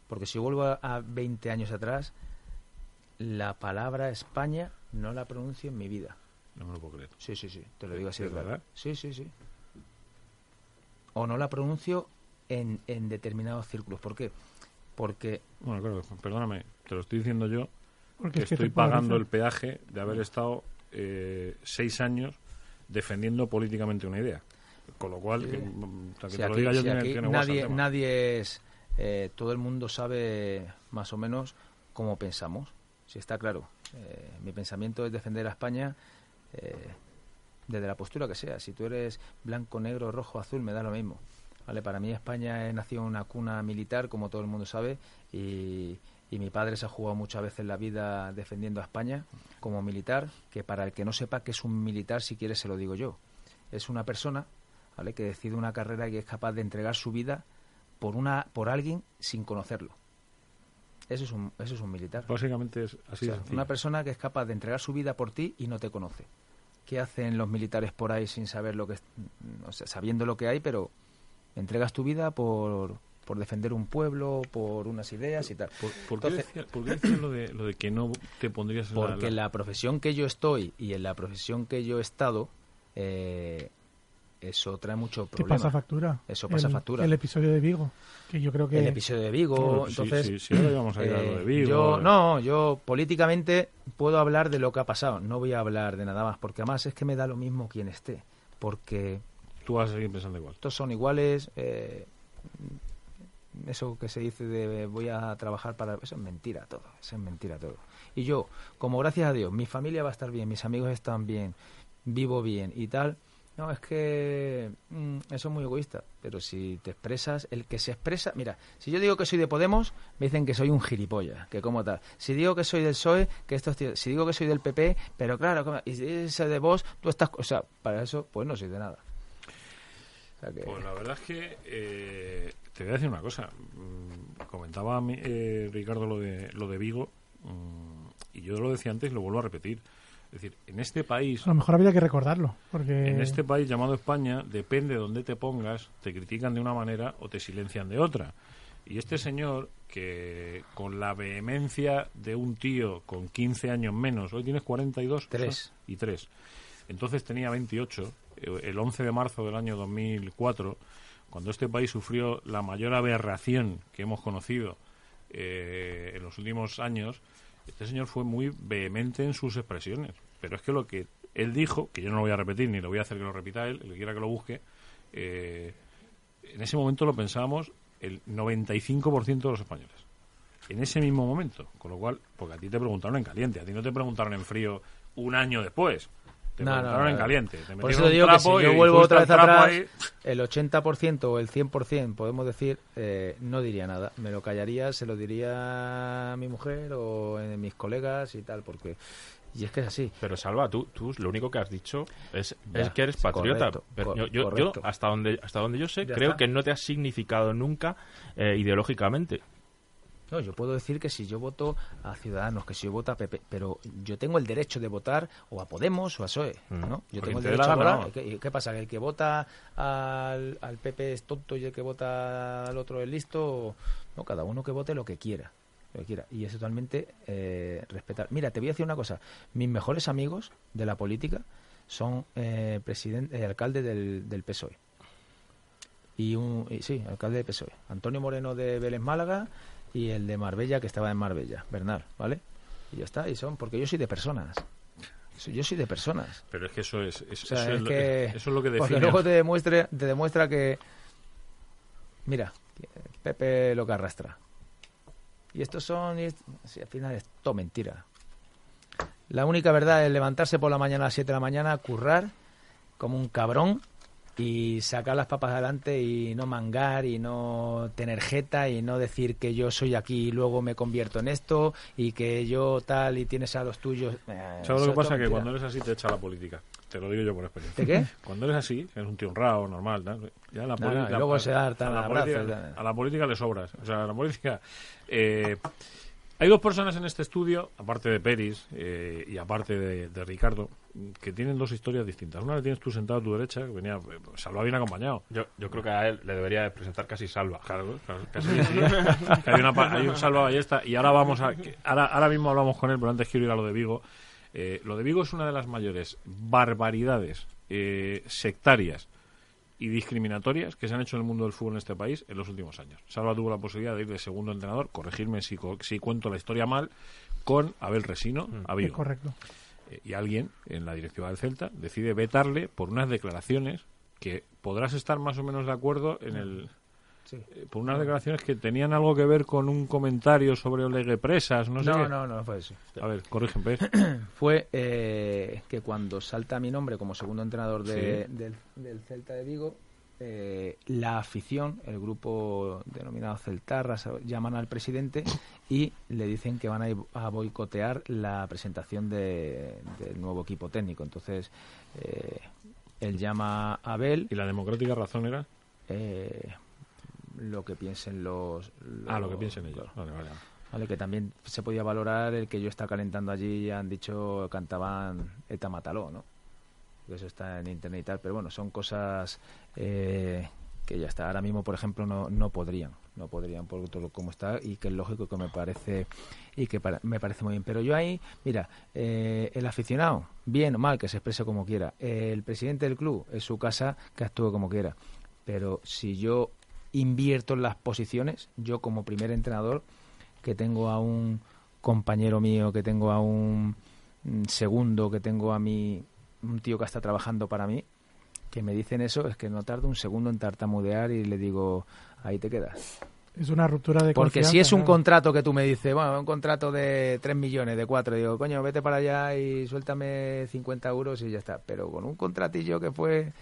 Porque si vuelvo a, a 20 años atrás, la palabra España no la pronuncio en mi vida. No me lo puedo creer. Sí, sí, sí, te lo digo así de ¿Es claro. verdad? Sí, sí, sí. O no la pronuncio en, en determinados círculos. ¿Por qué? Porque Bueno, claro, perdóname, te lo estoy diciendo yo, porque que es que estoy pagando el peaje de haber estado eh, seis años defendiendo políticamente una idea. Con lo cual, Sí. que, mm, que Si te lo diga yo si tiene, nadie, nadie es. eh, todo el mundo sabe más o menos cómo pensamos. Si está claro. Eh, mi pensamiento es defender a España eh, desde la postura que sea. Si tú eres blanco, negro, rojo, azul, me da lo mismo. Vale, para mí España nació en una cuna militar, como todo el mundo sabe, y, y mi padre se ha jugado muchas veces la vida defendiendo a España como militar, que para el que no sepa que es un militar, si quiere se lo digo yo. Es una persona ¿vale? que decide una carrera y que es capaz de entregar su vida por una por alguien sin conocerlo. Eso es un, eso es un militar. Básicamente es O así. sea, una persona que es capaz de entregar su vida por ti y no te conoce. ¿Qué hacen los militares por ahí sin saber lo que o sea, sabiendo lo que hay, pero entregas tu vida por, por defender un pueblo, por unas ideas y tal? ¿Por, por qué decía- por qué decías lo de, lo de que no te pondrías en la- Porque en la- la profesión que yo estoy y en la profesión que yo he estado, eh, eso trae mucho problema. pasa factura. Eso pasa el, factura. El episodio de Vigo, que yo creo que... El episodio de Vigo, sí, entonces... sí, sí, a ir a lo de eh, Vigo. Yo, no, yo políticamente puedo hablar de lo que ha pasado, no voy a hablar de nada más, porque además es que me da lo mismo quien esté, porque Tú vas a seguir pensando igual. todos son iguales, eh, eso que se dice de voy a trabajar para... Eso es mentira todo, eso es mentira todo. Y yo, como gracias a Dios, mi familia va a estar bien, mis amigos están bien, vivo bien y tal, no, es que mm, eso es muy egoísta, pero si te expresas, el que se expresa, mira, si yo digo que soy de Podemos, me dicen que soy un gilipollas, que como tal. Si digo que soy del PSOE, que estos tíos, si digo que soy del PP, pero claro, y si ese de vos, tú estás, o sea, para eso, pues no soy de nada. Pues la verdad es que eh, te voy a decir una cosa. Mm, Comentaba eh, Ricardo lo de, lo de Vigo mm, y yo lo decía antes y lo vuelvo a repetir. Es decir, en este país A lo mejor habría que recordarlo, porque en este país llamado España, depende de dónde te pongas, te critican de una manera o te silencian de otra. Y este señor, que con la vehemencia de un tío con 15 años menos, hoy tienes 42 Tres. y 3. Entonces tenía 28, eh, el 11 de marzo del año 2004, cuando este país sufrió la mayor aberración que hemos conocido eh, en los últimos años, este señor fue muy vehemente en sus expresiones. Pero es que lo que él dijo, que yo no lo voy a repetir ni lo voy a hacer que lo repita él, el que quiera que lo busque, eh, en ese momento lo pensábamos el 95% de los españoles. En ese mismo momento. Con lo cual, porque a ti te preguntaron en caliente, a ti no te preguntaron en frío un año después. Te No, no, no, en caliente. Te Por eso te digo que si yo vuelvo otra vez atrás, ahí. el 80% o el 100%, podemos decir, eh, no diría nada. Me lo callaría, se lo diría a mi mujer o a mis colegas y tal, porque... Y es que es así. Pero Salva, tú, tú lo único que has dicho es, Ya, es que eres patriota. correcto, Pero yo, yo, hasta donde hasta donde yo sé, Ya creo está. que no te has significado nunca eh, ideológicamente. No, yo puedo decir que si yo voto a Ciudadanos, que si yo voto a PP, pero yo tengo el derecho de votar o a Podemos o a PSOE, Mm. ¿no? Yo tengo el derecho a votar. ¿Qué, qué pasa? ¿Que el que vota al, al PP es tonto y el que vota al otro es listo? No, cada uno que vote lo que quiera. Lo que quiera. Y es totalmente eh, respetar. Mira, te voy a decir una cosa. Mis mejores amigos de la política son eh, presidente, eh, alcalde del, del PSOE. Y un, y sí, alcalde del PSOE. Antonio Moreno de Vélez Málaga y el de Marbella que estaba en Marbella, Bernal, ¿vale? Y ya está, y son, porque yo soy de personas. So- Yo soy de personas. Pero es que eso es, es- O sea, eso, es es lo, que, eso es lo que porque define. luego te demuestre, te demuestra que, mira, Pepe lo que arrastra. Y estos son, y sí, al final es todo mentira. La única verdad es levantarse por la mañana a las 7 de la mañana, currar como un cabrón y sacar las papas adelante y no mangar y no tener jeta y no decir que yo soy aquí y luego me convierto en esto y que yo tal y tienes a los tuyos. Eh, ¿Sabes lo que pasa? Que cuando eres así te echa la política. Te lo digo yo por experiencia. ¿De qué? Cuando eres así, eres un tío honrado, normal, tal, ya la No, no, luego se da a, la política, a la política le sobras. O sea, a la política... eh, hay dos personas en este estudio, aparte de Peris eh, y aparte de, de Ricardo, que tienen dos historias distintas. Una la tienes tú sentado a tu derecha, que venía, eh, Salva bien acompañado. Yo, yo creo que a él le debería de presentar casi Salva. Claro, claro, casi sí. Hay, una, hay un salva ballesta y ahora vamos a que- ahora, ahora mismo hablamos con él, pero antes quiero ir a lo de Vigo. Eh, lo de Vigo es una de las mayores barbaridades eh, sectarias y discriminatorias que se han hecho en el mundo del fútbol en este país en los últimos años. Salva tuvo la posibilidad de ir de segundo entrenador, corregirme si, si cuento la historia mal, con Abel Resino a Es Vigo. correcto. Eh, y alguien en la directiva del Celta decide vetarle por unas declaraciones que podrás estar más o menos de acuerdo en el Sí. eh, por unas declaraciones que tenían algo que ver con un comentario sobre Olegue Presas, no sé No, qué. no, no fue eso. A ver, corrígeme. Fue eh, que cuando salta mi nombre como segundo entrenador de- Sí. del, del Celta de Vigo, eh, la afición, el grupo denominado Celtarras, llaman al presidente y le dicen que van a, a boicotear la presentación de- del nuevo equipo técnico. Entonces, eh, él llama a Abel. Y la democrática razón era eh, lo que piensen los, ah, lo que piensen ellos. claro. Vale, vale. Vale, que también se podía valorar el que yo está calentando allí, han dicho, cantaban Eta Mataló, ¿no? Eso está en internet y tal, pero bueno, son cosas eh, que ya está. Ahora mismo, por ejemplo, no, no podrían, no podrían por todo como está y que es lógico que me parece y que para- me parece muy bien. Pero yo ahí, mira, eh, el aficionado, bien o mal, que se exprese como quiera. El presidente del club, es su casa, que actúe como quiera. Pero si yo invierto en las posiciones, yo como primer entrenador, que tengo a un compañero mío, que tengo a un mm, segundo, que tengo a mi un tío que está trabajando para mí, que me dicen eso, es que no tardo un segundo en tartamudear y le digo, ahí te quedas. Es una ruptura de Porque si es un contrato que tú me dices, bueno, un contrato de 3 millones, de 4, digo, coño, vete para allá y suéltame 50 euros y ya está. Pero con un contratillo que fue,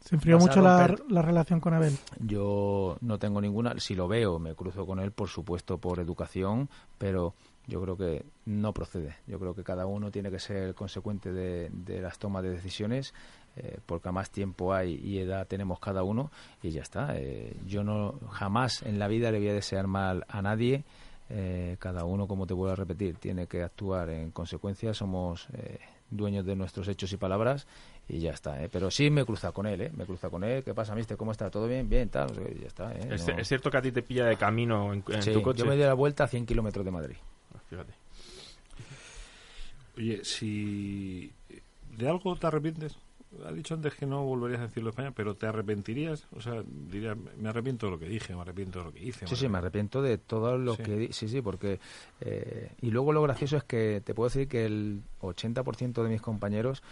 Se enfrió mucho la, relación con Abel. yo no tengo ninguna, si lo veo, me cruzo con él, por supuesto, por educación, pero yo creo que no procede. Yo creo que cada uno tiene que ser consecuente de, de las tomas de decisiones, eh, porque a más tiempo hay y edad tenemos cada uno, y ya está. Eh, yo no jamás en la vida le voy a desear mal a nadie. eh, cada uno, como te vuelvo a repetir, tiene que actuar en consecuencia. Somos eh, dueños de nuestros hechos y palabras y ya está. ¿eh? Pero sí me cruza con él, ¿eh? me cruza con él. ¿Qué pasa, mister? ¿Cómo está? ¿Todo bien? Bien, tal. Ya está. ¿eh? ¿Es, No- es cierto que a ti te pilla de camino en, en Sí, tu coche? Yo me doy la vuelta a 100 kilómetros de Madrid. Fíjate. Oye, si de algo te arrepientes, has dicho antes que no volverías a decirlo en España, pero ¿te arrepentirías? O sea, dirías, me arrepiento de lo que dije, me arrepiento de lo que hice. Sí, sí, me arrepiento de todo lo Sí. que... Sí, sí, porque... eh, y luego lo gracioso es que te puedo decir que el 80% de mis compañeros...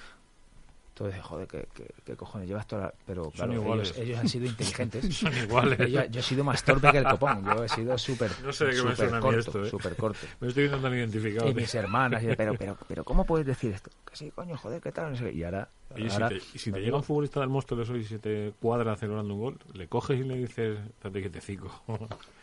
Dice, joder, ¿qué, qué, qué cojones llevas toda la-?" Pero claro, ellos, ellos han sido inteligentes. Son iguales. yo, yo he sido más torpe que el copón. Yo he sido súper No sé mí corto, esto, ¿eh? súper corto. Me estoy viendo tan identificado. Y mis hermanas, y de, pero, pero, pero, ¿cómo puedes decir esto? Que sí, coño, joder, ¿qué tal? No sé qué. Y ahora... Si ahora te, y si te llega un futbolista del de eso y se te cuadra celebrando un gol, le coges y le dices, date que te cico.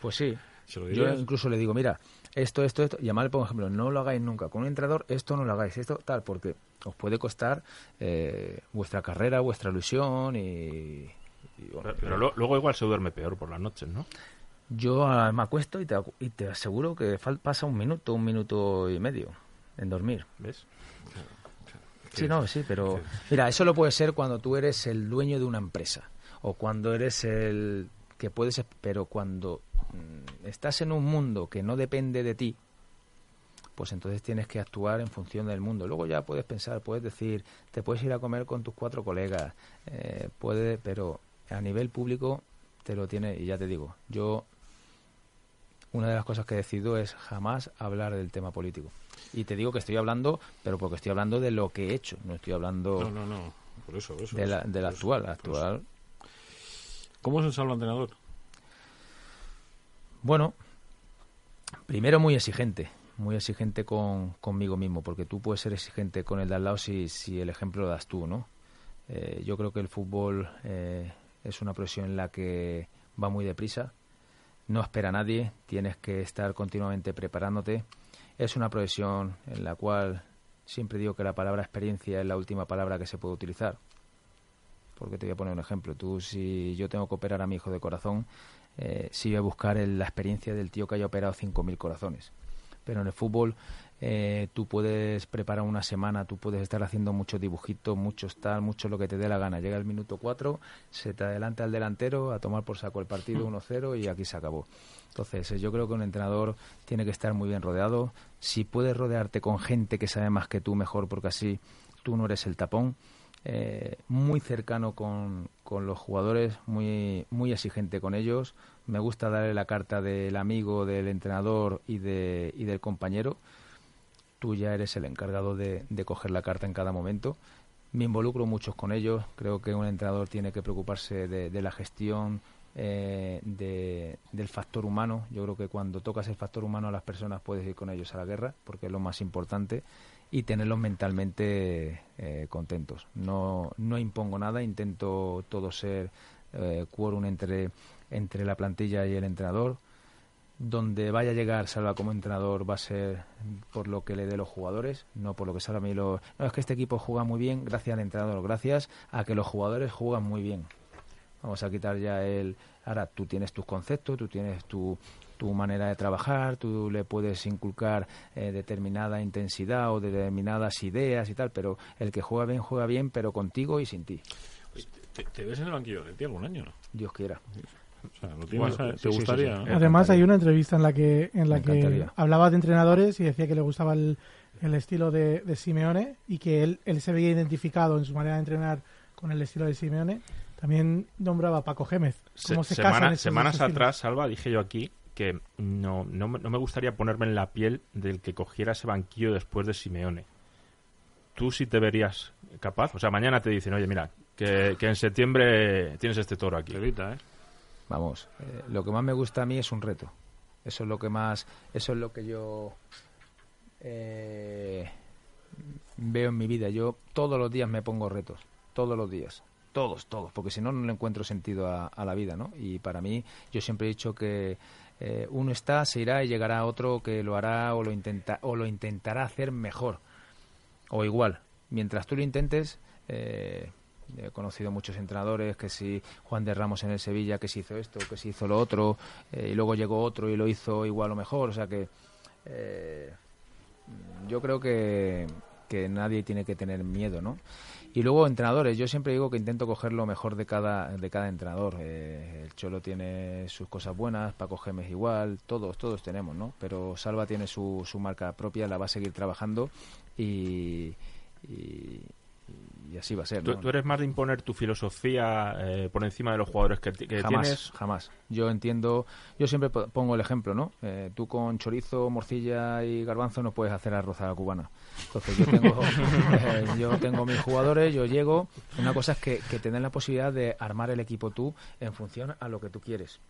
Pues sí. ¿Se lo Yo incluso le digo, mira, esto, esto, esto, y además le pongo ejemplo, no lo hagáis nunca. Con un entrenador, esto no lo hagáis, esto tal, porque os puede costar eh, vuestra carrera, vuestra ilusión y... y bueno, Pero, pero lo- luego igual se duerme peor por las noches, ¿no? yo ah, me acuesto y te, y te aseguro que pasa un minuto, un minuto y medio en dormir. ¿Ves? Sí, no, sí, pero mira, eso lo puede ser cuando tú eres el dueño de una empresa o cuando eres el que puedes, pero cuando estás en un mundo que no depende de ti, pues entonces tienes que actuar en función del mundo. Luego ya puedes pensar, puedes decir, te puedes ir a comer con tus cuatro colegas, eh, puede, pero a nivel público te lo tiene y ya te digo, yo una de las cosas que decido es jamás hablar del tema político. Y te digo que estoy hablando, pero porque estoy hablando de lo que he hecho, no estoy hablando No, no, no. Por eso, por eso. de la, por de la eso, actual. actual, ¿Cómo es el salvo entrenador? Bueno, primero muy exigente, muy exigente con, conmigo mismo, porque tú puedes ser exigente con el de al lado si, si el ejemplo lo das tú, ¿no? Eh, yo creo que el fútbol eh, es una profesión en la que va muy deprisa, no espera a nadie, tienes que estar continuamente preparándote. Es una profesión en la cual siempre digo que la palabra experiencia es la última palabra que se puede utilizar. Porque te voy a poner un ejemplo. Tú, si yo tengo que operar a mi hijo de corazón, eh, a buscar el- la experiencia del tío que haya operado 5.000 corazones. Pero en el fútbol eh, tú puedes preparar una semana, tú puedes estar haciendo muchos dibujitos, muchos tal, mucho lo que te dé la gana. Llega el minuto 4, se te adelanta el delantero a tomar por saco el partido 1-0 y aquí se acabó. Entonces, eh, yo creo que un entrenador tiene que estar muy bien rodeado. Si puedes rodearte con gente que sabe más que tú, mejor, porque así tú no eres el tapón. Eh, muy cercano con, con los jugadores, muy, muy exigente con ellos. Me gusta darle la carta del amigo, del entrenador y, de, y del compañero. Tú ya eres el encargado de, de coger la carta en cada momento. Me involucro mucho con ellos. Creo que un entrenador tiene que preocuparse de, de la gestión, eh, de- del factor humano. Yo creo que cuando tocas el factor humano a las personas puedes ir con ellos a la guerra, porque es lo más importante, y tenerlos mentalmente eh, contentos. No, no impongo nada, intento todo ser eh, quórum entre, entre la plantilla y el entrenador. Donde vaya a llegar Salva como entrenador va a ser por lo que le dé los jugadores, no por lo que salga a mí los... No, es que este equipo juega muy bien gracias al entrenador, gracias a que los jugadores juegan muy bien. Vamos a quitar ya el... Ahora tú tienes tus conceptos, tú tienes tu, tu manera de trabajar, tú le puedes inculcar eh, determinada intensidad o determinadas ideas y tal, pero el que juega bien, juega bien, pero contigo y sin ti. ¿Te, te ves en el banquillo de ti algún año? no? Dios quiera. O sea, ¿lo tienes, Bueno, ¿te sí, sí, gustaría? sí, sí. no? Además, hay una entrevista en la que en la que hablaba de entrenadores y decía que le gustaba el, el estilo de, de Simeone y que él, él se veía identificado en su manera de entrenar con el estilo de Simeone. También nombraba a Paco Gémez. Se- ¿Cómo se semana- casan esos semanas atrás, Salva, dije yo aquí que no, no, me- no me gustaría ponerme en la piel del que cogiera ese banquillo después de Simeone. ¿Tú sí te verías capaz? O sea, mañana te dicen, oye, mira, que, que en septiembre tienes este toro aquí. ¿eh? Vamos, eh, lo que más me gusta a mí es un reto. Eso es lo que más, eso es lo que yo eh, veo en mi vida. Yo todos los días me pongo retos, todos los días, todos, todos, porque si no no le encuentro sentido a, a la vida, ¿no? Y para mí, yo siempre he dicho que eh, uno está, se irá y llegará otro que lo hará o lo intenta o lo intentará hacer mejor o igual. Mientras tú lo intentes, eh, He conocido muchos entrenadores, que si Juan de Ramos en el Sevilla, que si hizo esto, que si hizo lo otro, eh, y luego llegó otro y lo hizo igual o mejor. O sea que eh, yo creo que, que nadie tiene que tener miedo, ¿no? Y luego entrenadores, yo siempre digo que intento coger lo mejor de cada, de cada entrenador. Eh, el Cholo tiene sus cosas buenas, Paco Gémez igual, todos, todos tenemos, ¿no? Pero Salva tiene su, su marca propia, la va a seguir trabajando y, y, y así va a ser. ¿Tú, ¿no? tú eres más de imponer tu filosofía eh, por encima de los jugadores que, que jamás, tienes? jamás. Yo entiendo, yo siempre po- pongo el ejemplo, ¿no? Eh, tú con chorizo, morcilla y garbanzo no puedes hacer arroz a la cubana. Entonces yo tengo, eh, yo tengo mis jugadores, yo llego. Una cosa es que, que te den la posibilidad de armar el equipo tú en función a lo que tú quieres.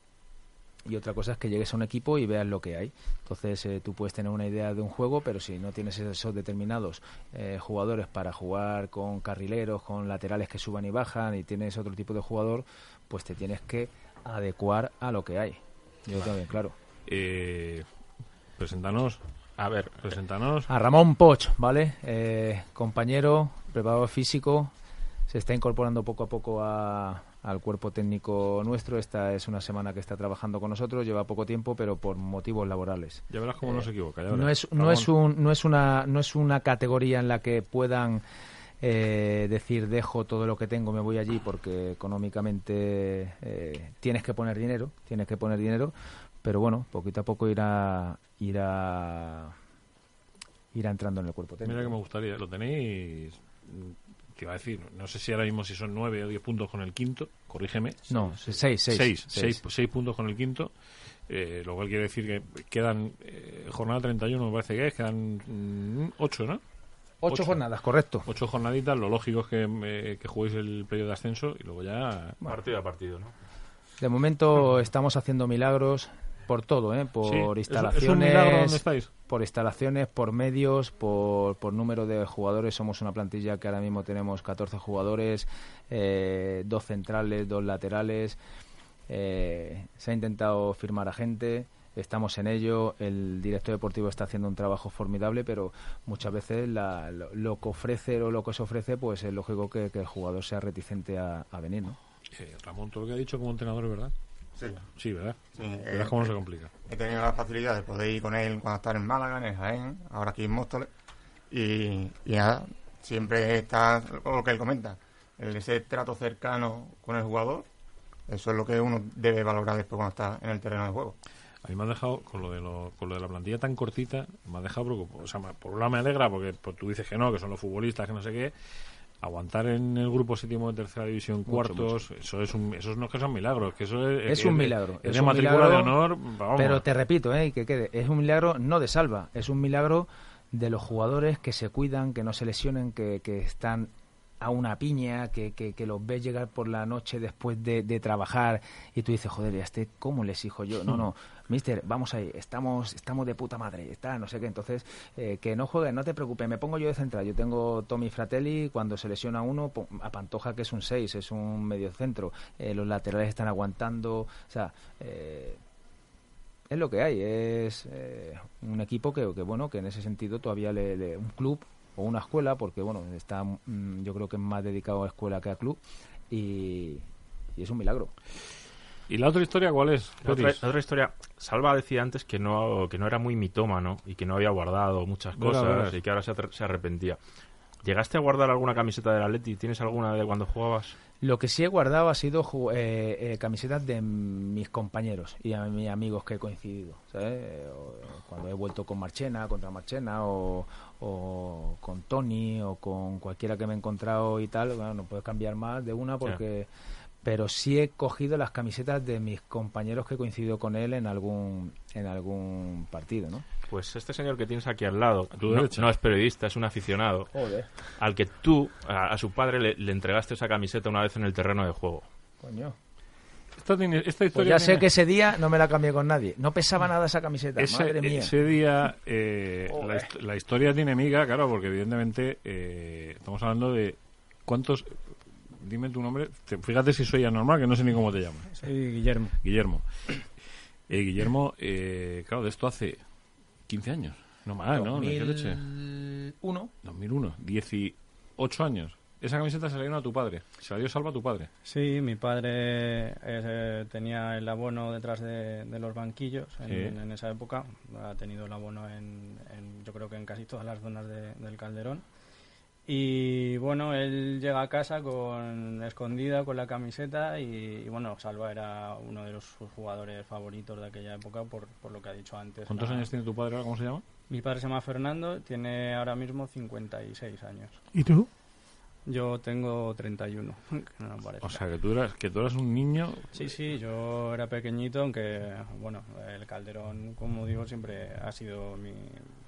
Y otra cosa es que llegues a un equipo y veas lo que hay. Entonces eh, tú puedes tener una idea de un juego, pero si no tienes esos determinados eh, jugadores para jugar con carrileros, con laterales que suban y bajan, y tienes otro tipo de jugador, pues te tienes que adecuar a lo que hay. Yo bien claro. Eh, preséntanos. A ver, preséntanos. A Ramón Poch, ¿vale? Eh, compañero, preparador físico, se está incorporando poco a poco a- al cuerpo técnico nuestro. Esta es una semana que está trabajando con nosotros, lleva poco tiempo, pero por motivos laborales. Ya verás cómo no se equivoca. ya No es, no, es un, no, es una, no es una categoría en la que puedan eh, decir dejo todo lo que tengo, me voy allí porque económicamente eh, tienes que poner dinero, tienes que poner dinero, pero bueno, poquito a poco irá, irá, irá entrando en el cuerpo técnico. Mira que me gustaría. Lo tenéis. Mm, Te iba a decir, no sé si ahora mismo si son nueve o diez puntos con el quinto. Corrígeme. No, seis, seis. seis, seis. seis, seis puntos con el quinto. Eh, lo cual quiere decir que quedan eh, jornada 31, me parece que es, quedan mm, ocho, ¿no? Ocho, ocho. jornadas, correcto. Ocho jornaditas, lo lógico es que, eh, que juguéis el periodo de ascenso y luego ya... Partido a partido, ¿no? De momento estamos haciendo milagros por todo, ¿eh? por Sí, ¿es- instalaciones. ¿Es un milagro donde estáis? Por instalaciones, por medios, por, por número de jugadores. Somos una plantilla que ahora mismo tenemos 14 jugadores, eh, dos centrales, dos laterales. Eh, se ha intentado firmar a gente, estamos en ello. El director deportivo está haciendo un trabajo formidable, pero muchas veces la- lo, que ofrece o lo que se ofrece, pues es lógico que, que el jugador sea reticente a, a venir, ¿no? Eh, Ramón, todo lo que ha dicho como entrenador es verdad. Sí. Sí, ¿verdad? Sí, Verás eh, cómo no se complica. He tenido la facilidad de poder ir con él cuando estaba en Málaga, en el Jaén, ahora aquí en Móstoles. Y, y nada, siempre está lo que él comenta, el ese trato cercano con el jugador. Eso es lo que uno debe valorar después cuando está en el terreno de juego. A mí me ha dejado, con lo de, lo, con lo de la plantilla tan cortita, me ha dejado preocupado. O sea, por un lado me alegra porque pues, tú dices que no, que son los futbolistas, que no sé qué. Aguantar en el grupo séptimo de tercera división, cuartos, eso es un, eso no es que son milagros, que eso es, Es un milagro, Es, es de un matrícula milagro, de honor, vamos. Pero te repito, ¿eh? y que quede, es un milagro no de salva, es un milagro de los jugadores que se cuidan, que no se lesionen, que, que están a una piña, que, que, que los ves llegar por la noche después de, de trabajar y tú dices, joder, ¿y a este cómo le exijo yo? No, no, mister, vamos ahí, estamos, estamos de puta madre, está, no sé qué, entonces, eh, que no jueguen, no te preocupes, me pongo yo de central, yo tengo Tommy Fratelli, cuando se lesiona uno, a Pantoja que es un 6, es un medio centro, eh, los laterales están aguantando, o sea, eh, es lo que hay, es eh, un equipo que, que, bueno, que en ese sentido todavía le, le- un club o una escuela, porque bueno, está mm, yo creo que es más dedicado a escuela que a club y, y es un milagro. ¿Y la otra historia cuál es? La otra, Betis? la otra historia, Salva decía antes que no, que no era muy mitómano y que no había guardado muchas cosas y que ahora se, se arrepentía. ¿Llegaste a guardar alguna camiseta del Atleti? ¿Tienes alguna de cuando jugabas? Lo que sí he guardado ha sido eh, eh, camisetas de mis compañeros y a mis amigos que he coincidido, ¿sabes? O, Cuando he vuelto con Marchena, contra Marchena, o, o con Tony, o con cualquiera que me he encontrado y tal, bueno, no puedes cambiar más de una porque... Pero sí he cogido las camisetas de mis compañeros que he coincidido con él en algún, en algún partido, ¿no? Pues este señor que tienes aquí al lado tu no, no es periodista, es un aficionado Joder, al que tú, a, a su padre, le, le entregaste esa camiseta una vez en el terreno de juego. coño. Esta, Pues ya sé tiene- que ese día no me la cambié con nadie. No pesaba nada esa camiseta, ese, madre mía. ese día eh, la, historia tiene miga, claro, porque evidentemente eh, estamos hablando de cuántos... Dime tu nombre. Te- Fíjate si soy anormal, que no sé ni cómo te llamas. Soy Guillermo. Guillermo. Eh, Guillermo, eh, claro, de esto hace 15 años. No más, ¿no? No, ¿Qué leche? 2001. 2001. 18 años. Esa camiseta se la dio a tu padre. Se la dio Salva a tu padre. Sí, mi padre eh, tenía el abono detrás de, de los banquillos en, Sí. en esa época. Ha tenido el abono en, en- yo creo que en casi todas las zonas de- del Calderón. Y bueno, él llega a casa con escondida con la camiseta y, y, bueno, Salva era uno de los jugadores favoritos de aquella época por, por lo que ha dicho antes. ¿Cuántos La- años tiene tu padre ahora? ¿Cómo se llama? Mi padre se llama Fernando, tiene ahora mismo 56 años. ¿Y tú? Yo tengo 31, que no parece. O sea, que tú eras, que tú eras un niño. Sí, sí, yo era pequeñito, aunque, bueno, el Calderón, como digo, siempre ha sido mi,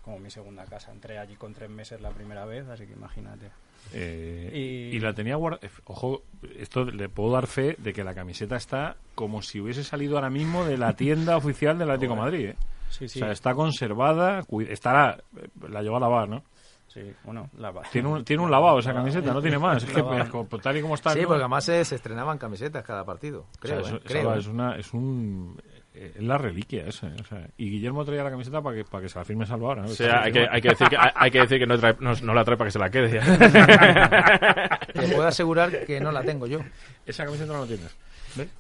como mi segunda casa. Entré allí con tres meses la primera vez, así que imagínate. eh, Y- y... la tenía guardada. Ojo, esto le puedo dar fe de que la camiseta está como si hubiese salido ahora mismo de la tienda oficial del Atlético de Madrid. ¿eh? Sí, sí, O sea, está conservada, estará, eh, la llevó a lavar, ¿no? Sí, bueno, la Tiene un, tiene un lavado esa camiseta, no tiene más. Es que pues, como- tal y como está. Sí, ¿no? porque además se, se estrenaban camisetas cada partido, O sea, creo. eso- ¿eh? creo. es una es un eh, es la reliquia esa, ¿eh? o sea, y Guillermo traía la camiseta para que para que se la firme Salva ahora ¿no? O sea, hay que, hay que decir que, hay, hay que, decir que no, trae- no, no la trae para que se la quede. Te puedo asegurar que no la tengo yo. esa camiseta no la tienes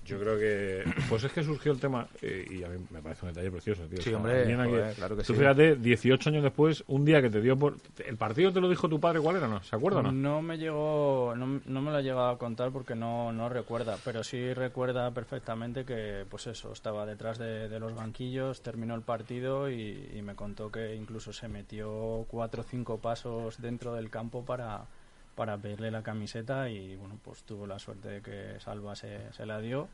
yo creo que pues es que surgió el tema eh, y a mí me parece un detalle precioso tío. Sí, O sea, hombre, mañana que- joder, claro que tú sí. fíjate 18 años después un día que te dio por el partido te lo dijo tu padre cuál era no se acuerda o no No me llegó, no, no me lo ha llegado a contar porque no, no recuerda, pero sí recuerda perfectamente que, pues eso, estaba detrás de, de los banquillos, terminó el partido y, y me contó que incluso se metió cuatro o cinco pasos dentro del campo para, para verle la camiseta y bueno, pues tuvo la suerte de que Salva se, se la dio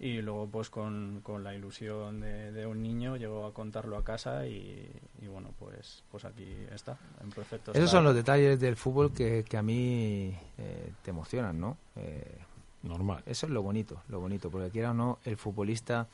y luego pues con, con la ilusión de, de un niño llegó a contarlo a casa y, y bueno, pues, pues aquí está, en perfecto Esos son los detalles del fútbol que, que a mí eh, te emocionan, ¿no? Eh, normal Eso es lo bonito, lo bonito, porque quiera o no, el futbolista...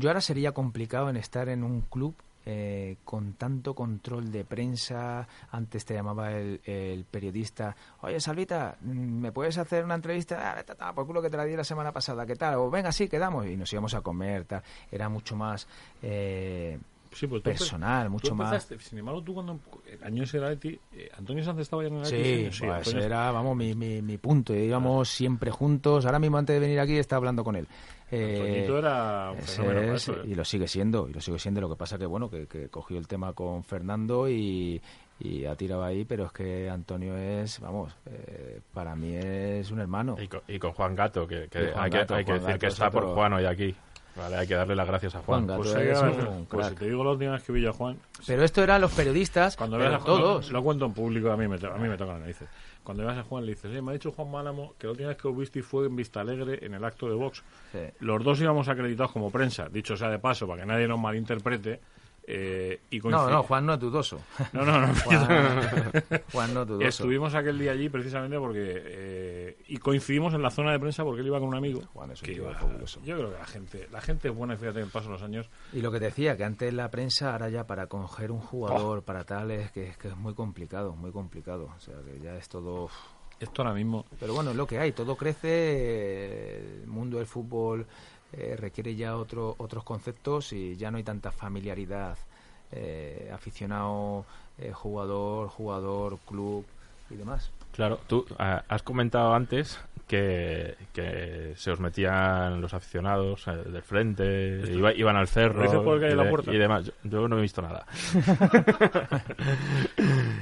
Yo ahora sería complicado en estar en un club eh, con tanto control de prensa. Antes te llamaba el, el periodista, oye, Salvita, mm, ¿me puedes hacer una entrevista? Ah, vete a tomar por culo que te la di la semana pasada, ¿qué tal? O venga, sí, quedamos. Y nos íbamos a comer, tal. Era mucho más eh, sí, pues personal, tú mucho más... empezaste, sin embargo tú cuando el año ese era de ti eh, Antonio Sanz estaba ya en el Sí, Atleti, pues, Antonio- era, vamos, mi, mi, mi punto. Íbamos siempre juntos. Ahora mismo, antes de venir aquí, estaba hablando con él. Eh, era un fenómeno es, eso, ¿eh? y lo sigue siendo, y lo sigue siendo. Lo que pasa que, bueno, que, que cogió el tema con Fernando y, y ha tirado ahí, pero es que Antonio es, vamos, eh, para mí es un hermano. Y con, y con Juan Gato, que, que Y Juan hay, que, Gato, hay que decir Gato que es está por otro- Juan hoy aquí. Vale, hay que darle las gracias a Juan. Juan Gato Pues, un Pues si te digo la última vez que vi yo a Juan, Pero esto eran los periodistas, cuando pero veas a Juan, todos. lo cuento en público, a mí me, to- a mí me toca la narices. Cuando veas a Juan le dices, "Oye, me ha dicho Juan Málamo que la última vez que os viste fue en Vista Alegre en el acto de Vox. Sí. Los dos íbamos acreditados como prensa, dicho sea de paso, para que nadie nos malinterprete. Eh, y No, no, Juan no es dudoso. No, no, no. Juan, Juan no es dudoso. Estuvimos aquel día allí precisamente porque. eh, y coincidimos en la zona de prensa porque él iba con un amigo. Juan es un que tío iba- fabuloso. yo creo que la gente, la gente es buena, y fíjate, en paso los años. Y lo que te decía, que antes la prensa, ahora ya para coger un Oh. jugador, para tal, es que, es que es muy complicado, muy complicado. O sea, que ya es todo... Esto ahora mismo. Pero bueno, es lo que hay, todo crece, el mundo del fútbol eh, requiere ya otro, otros conceptos y ya no hay tanta familiaridad. eh, aficionado, eh, jugador, jugador, club y demás. Claro, tú ah, has comentado antes que, que se os metían los aficionados eh, del frente, iba- iban al cerro ¿Lo dices por el que hay y, la demás. Yo, yo no he visto nada.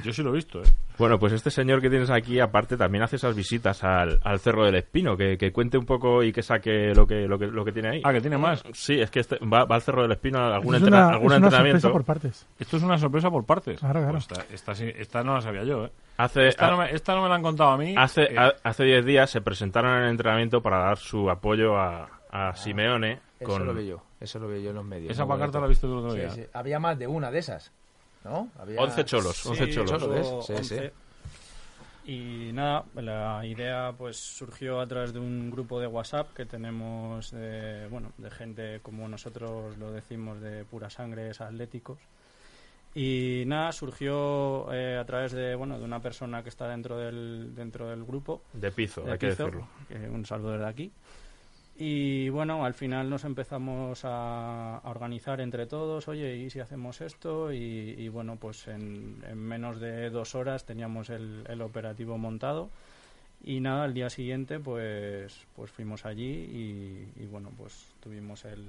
Yo sí lo he visto, ¿eh? Bueno, pues este señor que tienes aquí, aparte, también hace esas visitas al, al Cerro del Espino, que, que cuente un poco y que saque lo que, lo que, lo que tiene ahí. Ah, que tiene más. Sí, es que este- va, va al Cerro del Espino a algún, es entrena- una, algún es una entrenamiento. sorpresa por partes. Esto es una sorpresa por partes. Claro, claro. Pues esta, esta, esta no la sabía yo, ¿eh? Hace, Esta no, me, esta no me la han contado a mí. Hace Eh, ha- hace 10 días se presentaron en el entrenamiento para dar su apoyo a, a Simeone Eso con lo vi yo, eso lo vi yo en los medios. esa pancarta la viste tú el otro Sí, día. sí. Había más de una de esas, ¿no? Había... 11 cholos, 11 Sí, cholos. cholos. ¿ves? hubo Sí, 11. Y nada, la idea pues surgió a través de un grupo de WhatsApp que tenemos de, bueno, de gente como nosotros lo decimos de pura sangre, es atléticos. Y nada, surgió eh, a través de, bueno, de una persona que está dentro del, dentro del grupo, De piso, de hay que Pizo, decirlo. que un saludo desde aquí. Y bueno, al final nos empezamos a, a organizar entre todos, oye, ¿y si hacemos esto? Y, y bueno, pues en, en menos de dos horas teníamos el, el operativo montado y nada, al día siguiente pues, pues fuimos allí y, y bueno, pues tuvimos el,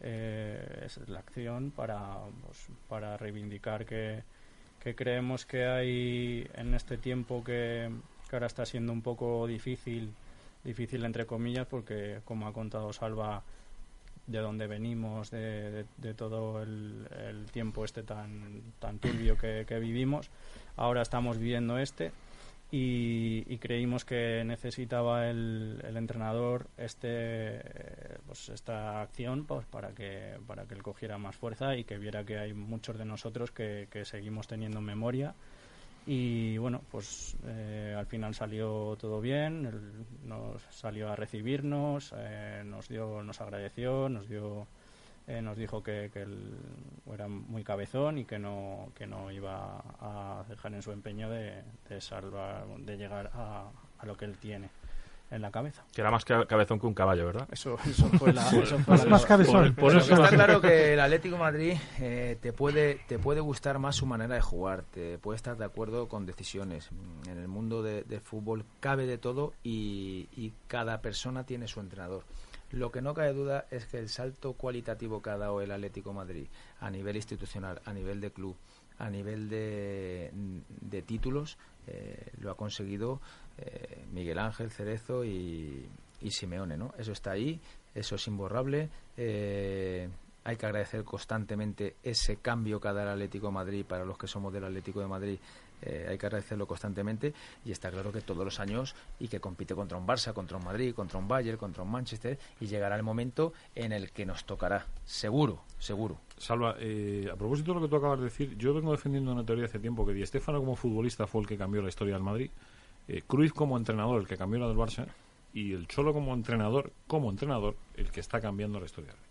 eh, es la acción para, pues, para reivindicar que, que creemos que hay en este tiempo que, ahora está siendo un poco difícil, difícil entre comillas, porque como ha contado Salva, de dónde venimos, de, de- de todo el, el tiempo este tan, tan turbio que, que vivimos. Ahora estamos viviendo este y, y creímos que necesitaba el, el entrenador este pues esta acción pues para que para que él cogiera más fuerza y que viera que hay muchos de nosotros que, que seguimos teniendo memoria. Y bueno pues eh, al final salió todo bien él nos salió a recibirnos eh, nos dio nos agradeció nos dio eh, nos dijo que, que él era muy cabezón y que no que no iba a dejar en su empeño de, de salvar de llegar a, a lo que él tiene en la cabeza Que era más ca- cabezón que un caballo, ¿verdad? eso eso fue la, eso fue Más, la- más cabezón. Por Pero eso está más- claro que el Atlético de Madrid eh, te puede te puede gustar más su manera de jugar, te puede estar de acuerdo con decisiones. En el mundo de- del fútbol cabe de todo y, y cada persona tiene su entrenador. Lo que no cabe duda es que el salto cualitativo que ha dado el Atlético Madrid a nivel institucional, a nivel de club, a nivel de, de títulos, eh, lo ha conseguido eh, Miguel Ángel Cerezo y, y Simeone, ¿no? Eso está ahí, eso es imborrable. eh, hay que agradecer constantemente ese cambio que ha dado el Atlético Madrid para los que somos del Atlético de Madrid. Eh, hay que agradecerlo constantemente y está claro que todos los años y que compite contra un Barça, contra un Madrid, contra un Bayern, contra un Manchester y llegará el momento en el que nos tocará, seguro, seguro. Salva, eh, a propósito de lo que tú acabas de decir, yo vengo defendiendo una teoría hace tiempo que Di Stéfano como futbolista fue el que cambió la historia del Madrid, eh, Cruyff como entrenador el que cambió la del Barça y el Cholo como entrenador, como entrenador, el que está cambiando la historia del Madrid.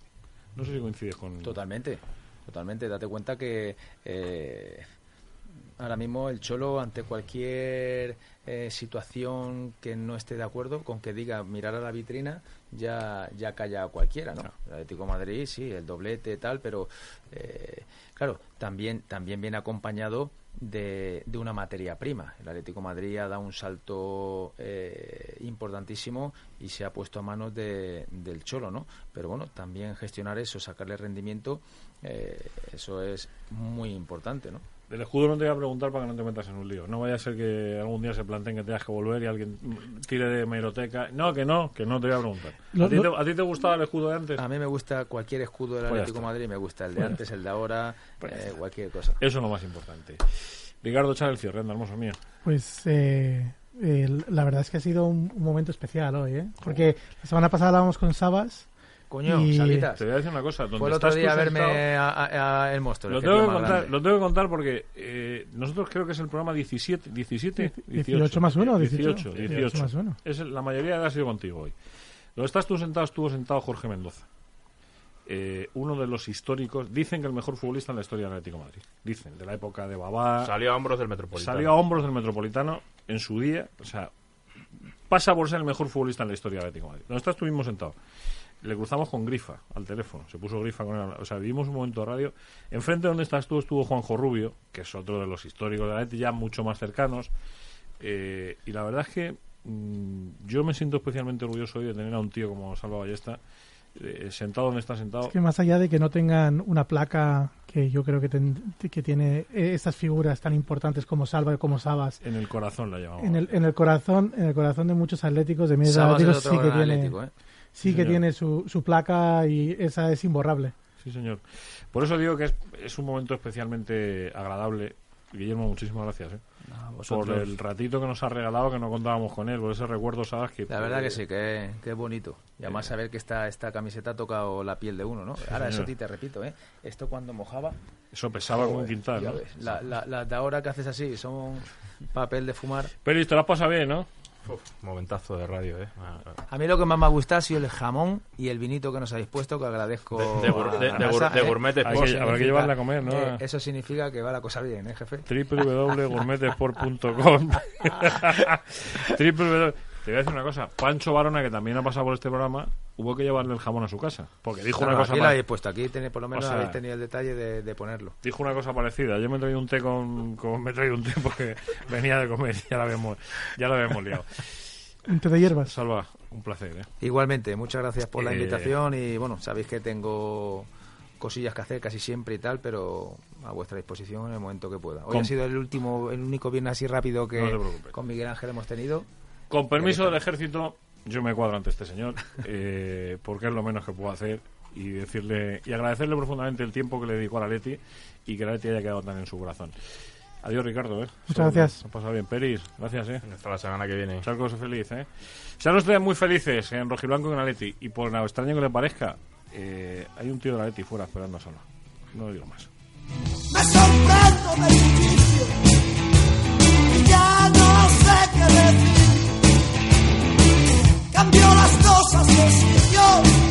No sé si coincides con... Totalmente, totalmente. Date cuenta que eh, ahora mismo el Cholo, ante cualquier eh, situación que no esté de acuerdo, con que diga mirar a la vitrina, ya, ya calla a cualquiera, ¿no? El Atlético de Madrid, sí, el doblete, tal, pero eh, claro, también, también viene acompañado de, de una materia prima. El Atlético de Madrid ha dado un salto eh, importantísimo y se ha puesto a manos de- del Cholo, ¿no? Pero bueno, también gestionar eso, sacarle rendimiento, eh, eso es muy importante, ¿no? Del escudo no te voy a preguntar para que no te metas en un lío. No vaya a ser que algún día se planteen que tengas que volver y alguien mm, tire de meroteca. No, que no, que no te voy a preguntar. ¿A ti, te, a ti te gustaba el escudo de antes? A mí me gusta cualquier escudo del Pues Atlético de. Madrid, me gusta el de Pues antes, el de ahora, Pues eh, cualquier cosa. Eso es lo más importante. Ricardo, echar el cierre, anda, hermoso mío. Pues eh, el- la verdad es que ha sido un, un momento especial hoy, ¿eh? Porque la semana pasada hablábamos con Sabas. Coño, Y- Salitas. Te voy a decir una cosa. Donde Fue el otro día a verme sentado- a, a- a el monstruo. Lo el tengo, que contar, lo tengo que contar porque eh, nosotros creo que es el programa 17, 17, 18 más 1, 18. 18, 18. más uno. Es el- la mayoría de edad ha sido contigo hoy. Donde estás tú sentado, estuvo sentado Jorge Mendoza. Eh, uno de los históricos, dicen que el mejor futbolista en la historia del Atlético de Madrid. Dicen, de la época de Babá. Salió a hombros del Metropolitano. Salió a hombros del Metropolitano en su día. O sea, pasa por ser el mejor futbolista en la historia del Atlético de Madrid. Donde estás estuvimos sentados. Le cruzamos con Grifa al teléfono. Se puso Grifa con él. O sea, vivimos un momento de radio. Enfrente donde estás tú estuvo Juanjo Rubio, que es otro de los históricos de la Atleti, ya mucho más cercanos. Eh, y la verdad es que mm, yo me siento especialmente orgulloso hoy de tener a un tío como Salva Ballesta eh, sentado donde está sentado. Es que más allá de que no tengan una placa que yo creo que, ten- que tiene estas figuras tan importantes como Salva y como Sabas En el corazón la llamamos. en el, en el corazón en el corazón de muchos atléticos de medios Sabas es atléticos otro sí que gran tiene atlético, ¿eh? Sí Sí, que señor. tiene su, su placa y esa es imborrable Sí, señor. Por eso digo que es, es un momento especialmente agradable. Guillermo, muchísimas gracias ¿eh? A por el ratito que nos ha regalado, que no contábamos con él, por ese recuerdo, ¿sabes? Que, La verdad que sí, que, que es bonito. Y además saber que esta, esta camiseta ha tocado la piel de uno, ¿no? Ahora, eso señor. sí te repito, ¿eh? Esto cuando mojaba... Eso pesaba como un quintal, ¿no? ves, la- la- Las de ahora que haces así son papel de fumar. Pero te lo has pasado bien, ¿no? Uf, momentazo de radio, ¿eh? Ah, ah. A mí lo que más me ha gustado ha sido el jamón y el vinito que nos habéis puesto, que agradezco. De- de de- ¿eh? Hay sport. que- habrá que llevarla a comer, ¿no? Eh, eso significa que va la cosa bien, ¿eh, jefe? www.gourmetesport.com www... Te voy a decir una cosa. Pancho Barona, que también ha pasado por este programa, hubo que llevarle el jamón a su casa. Porque dijo Claro, una cosa aquí lo habéis puesto, aquí tenéis- por lo menos O sea- habéis tenido el detalle de, de ponerlo. dijo una cosa parecida. Yo me he traído un té con, con- me he traído un té porque venía de comer y ya lo habíamos, ya lo habíamos liado. Un té de hierbas. Salva, un placer, ¿eh? Igualmente, muchas gracias por la Eh, invitación y bueno, sabéis que tengo cosillas que hacer casi siempre y tal, pero a vuestra disposición en el momento que pueda. Hoy Com- ha sido el último, el único viernes así rápido que No con Miguel Ángel hemos tenido. Con permiso del ejército, yo me cuadro ante este señor, eh, porque es lo menos que puedo hacer y decirle y agradecerle profundamente el tiempo que le dedicó a la Leti y que la Leti haya quedado tan en su corazón. Adiós, Ricardo. ¿eh? Muchas gracias. Ha pasado bien. Peris, gracias. ¿eh? Hasta la semana que viene. Charcos feliz. ¿eh? Sean ustedes muy felices en Rojiblanco y en la Leti. Y por nada extraño que le parezca, eh, hay un tío de la Leti fuera esperando sola. No digo más. cosas que yo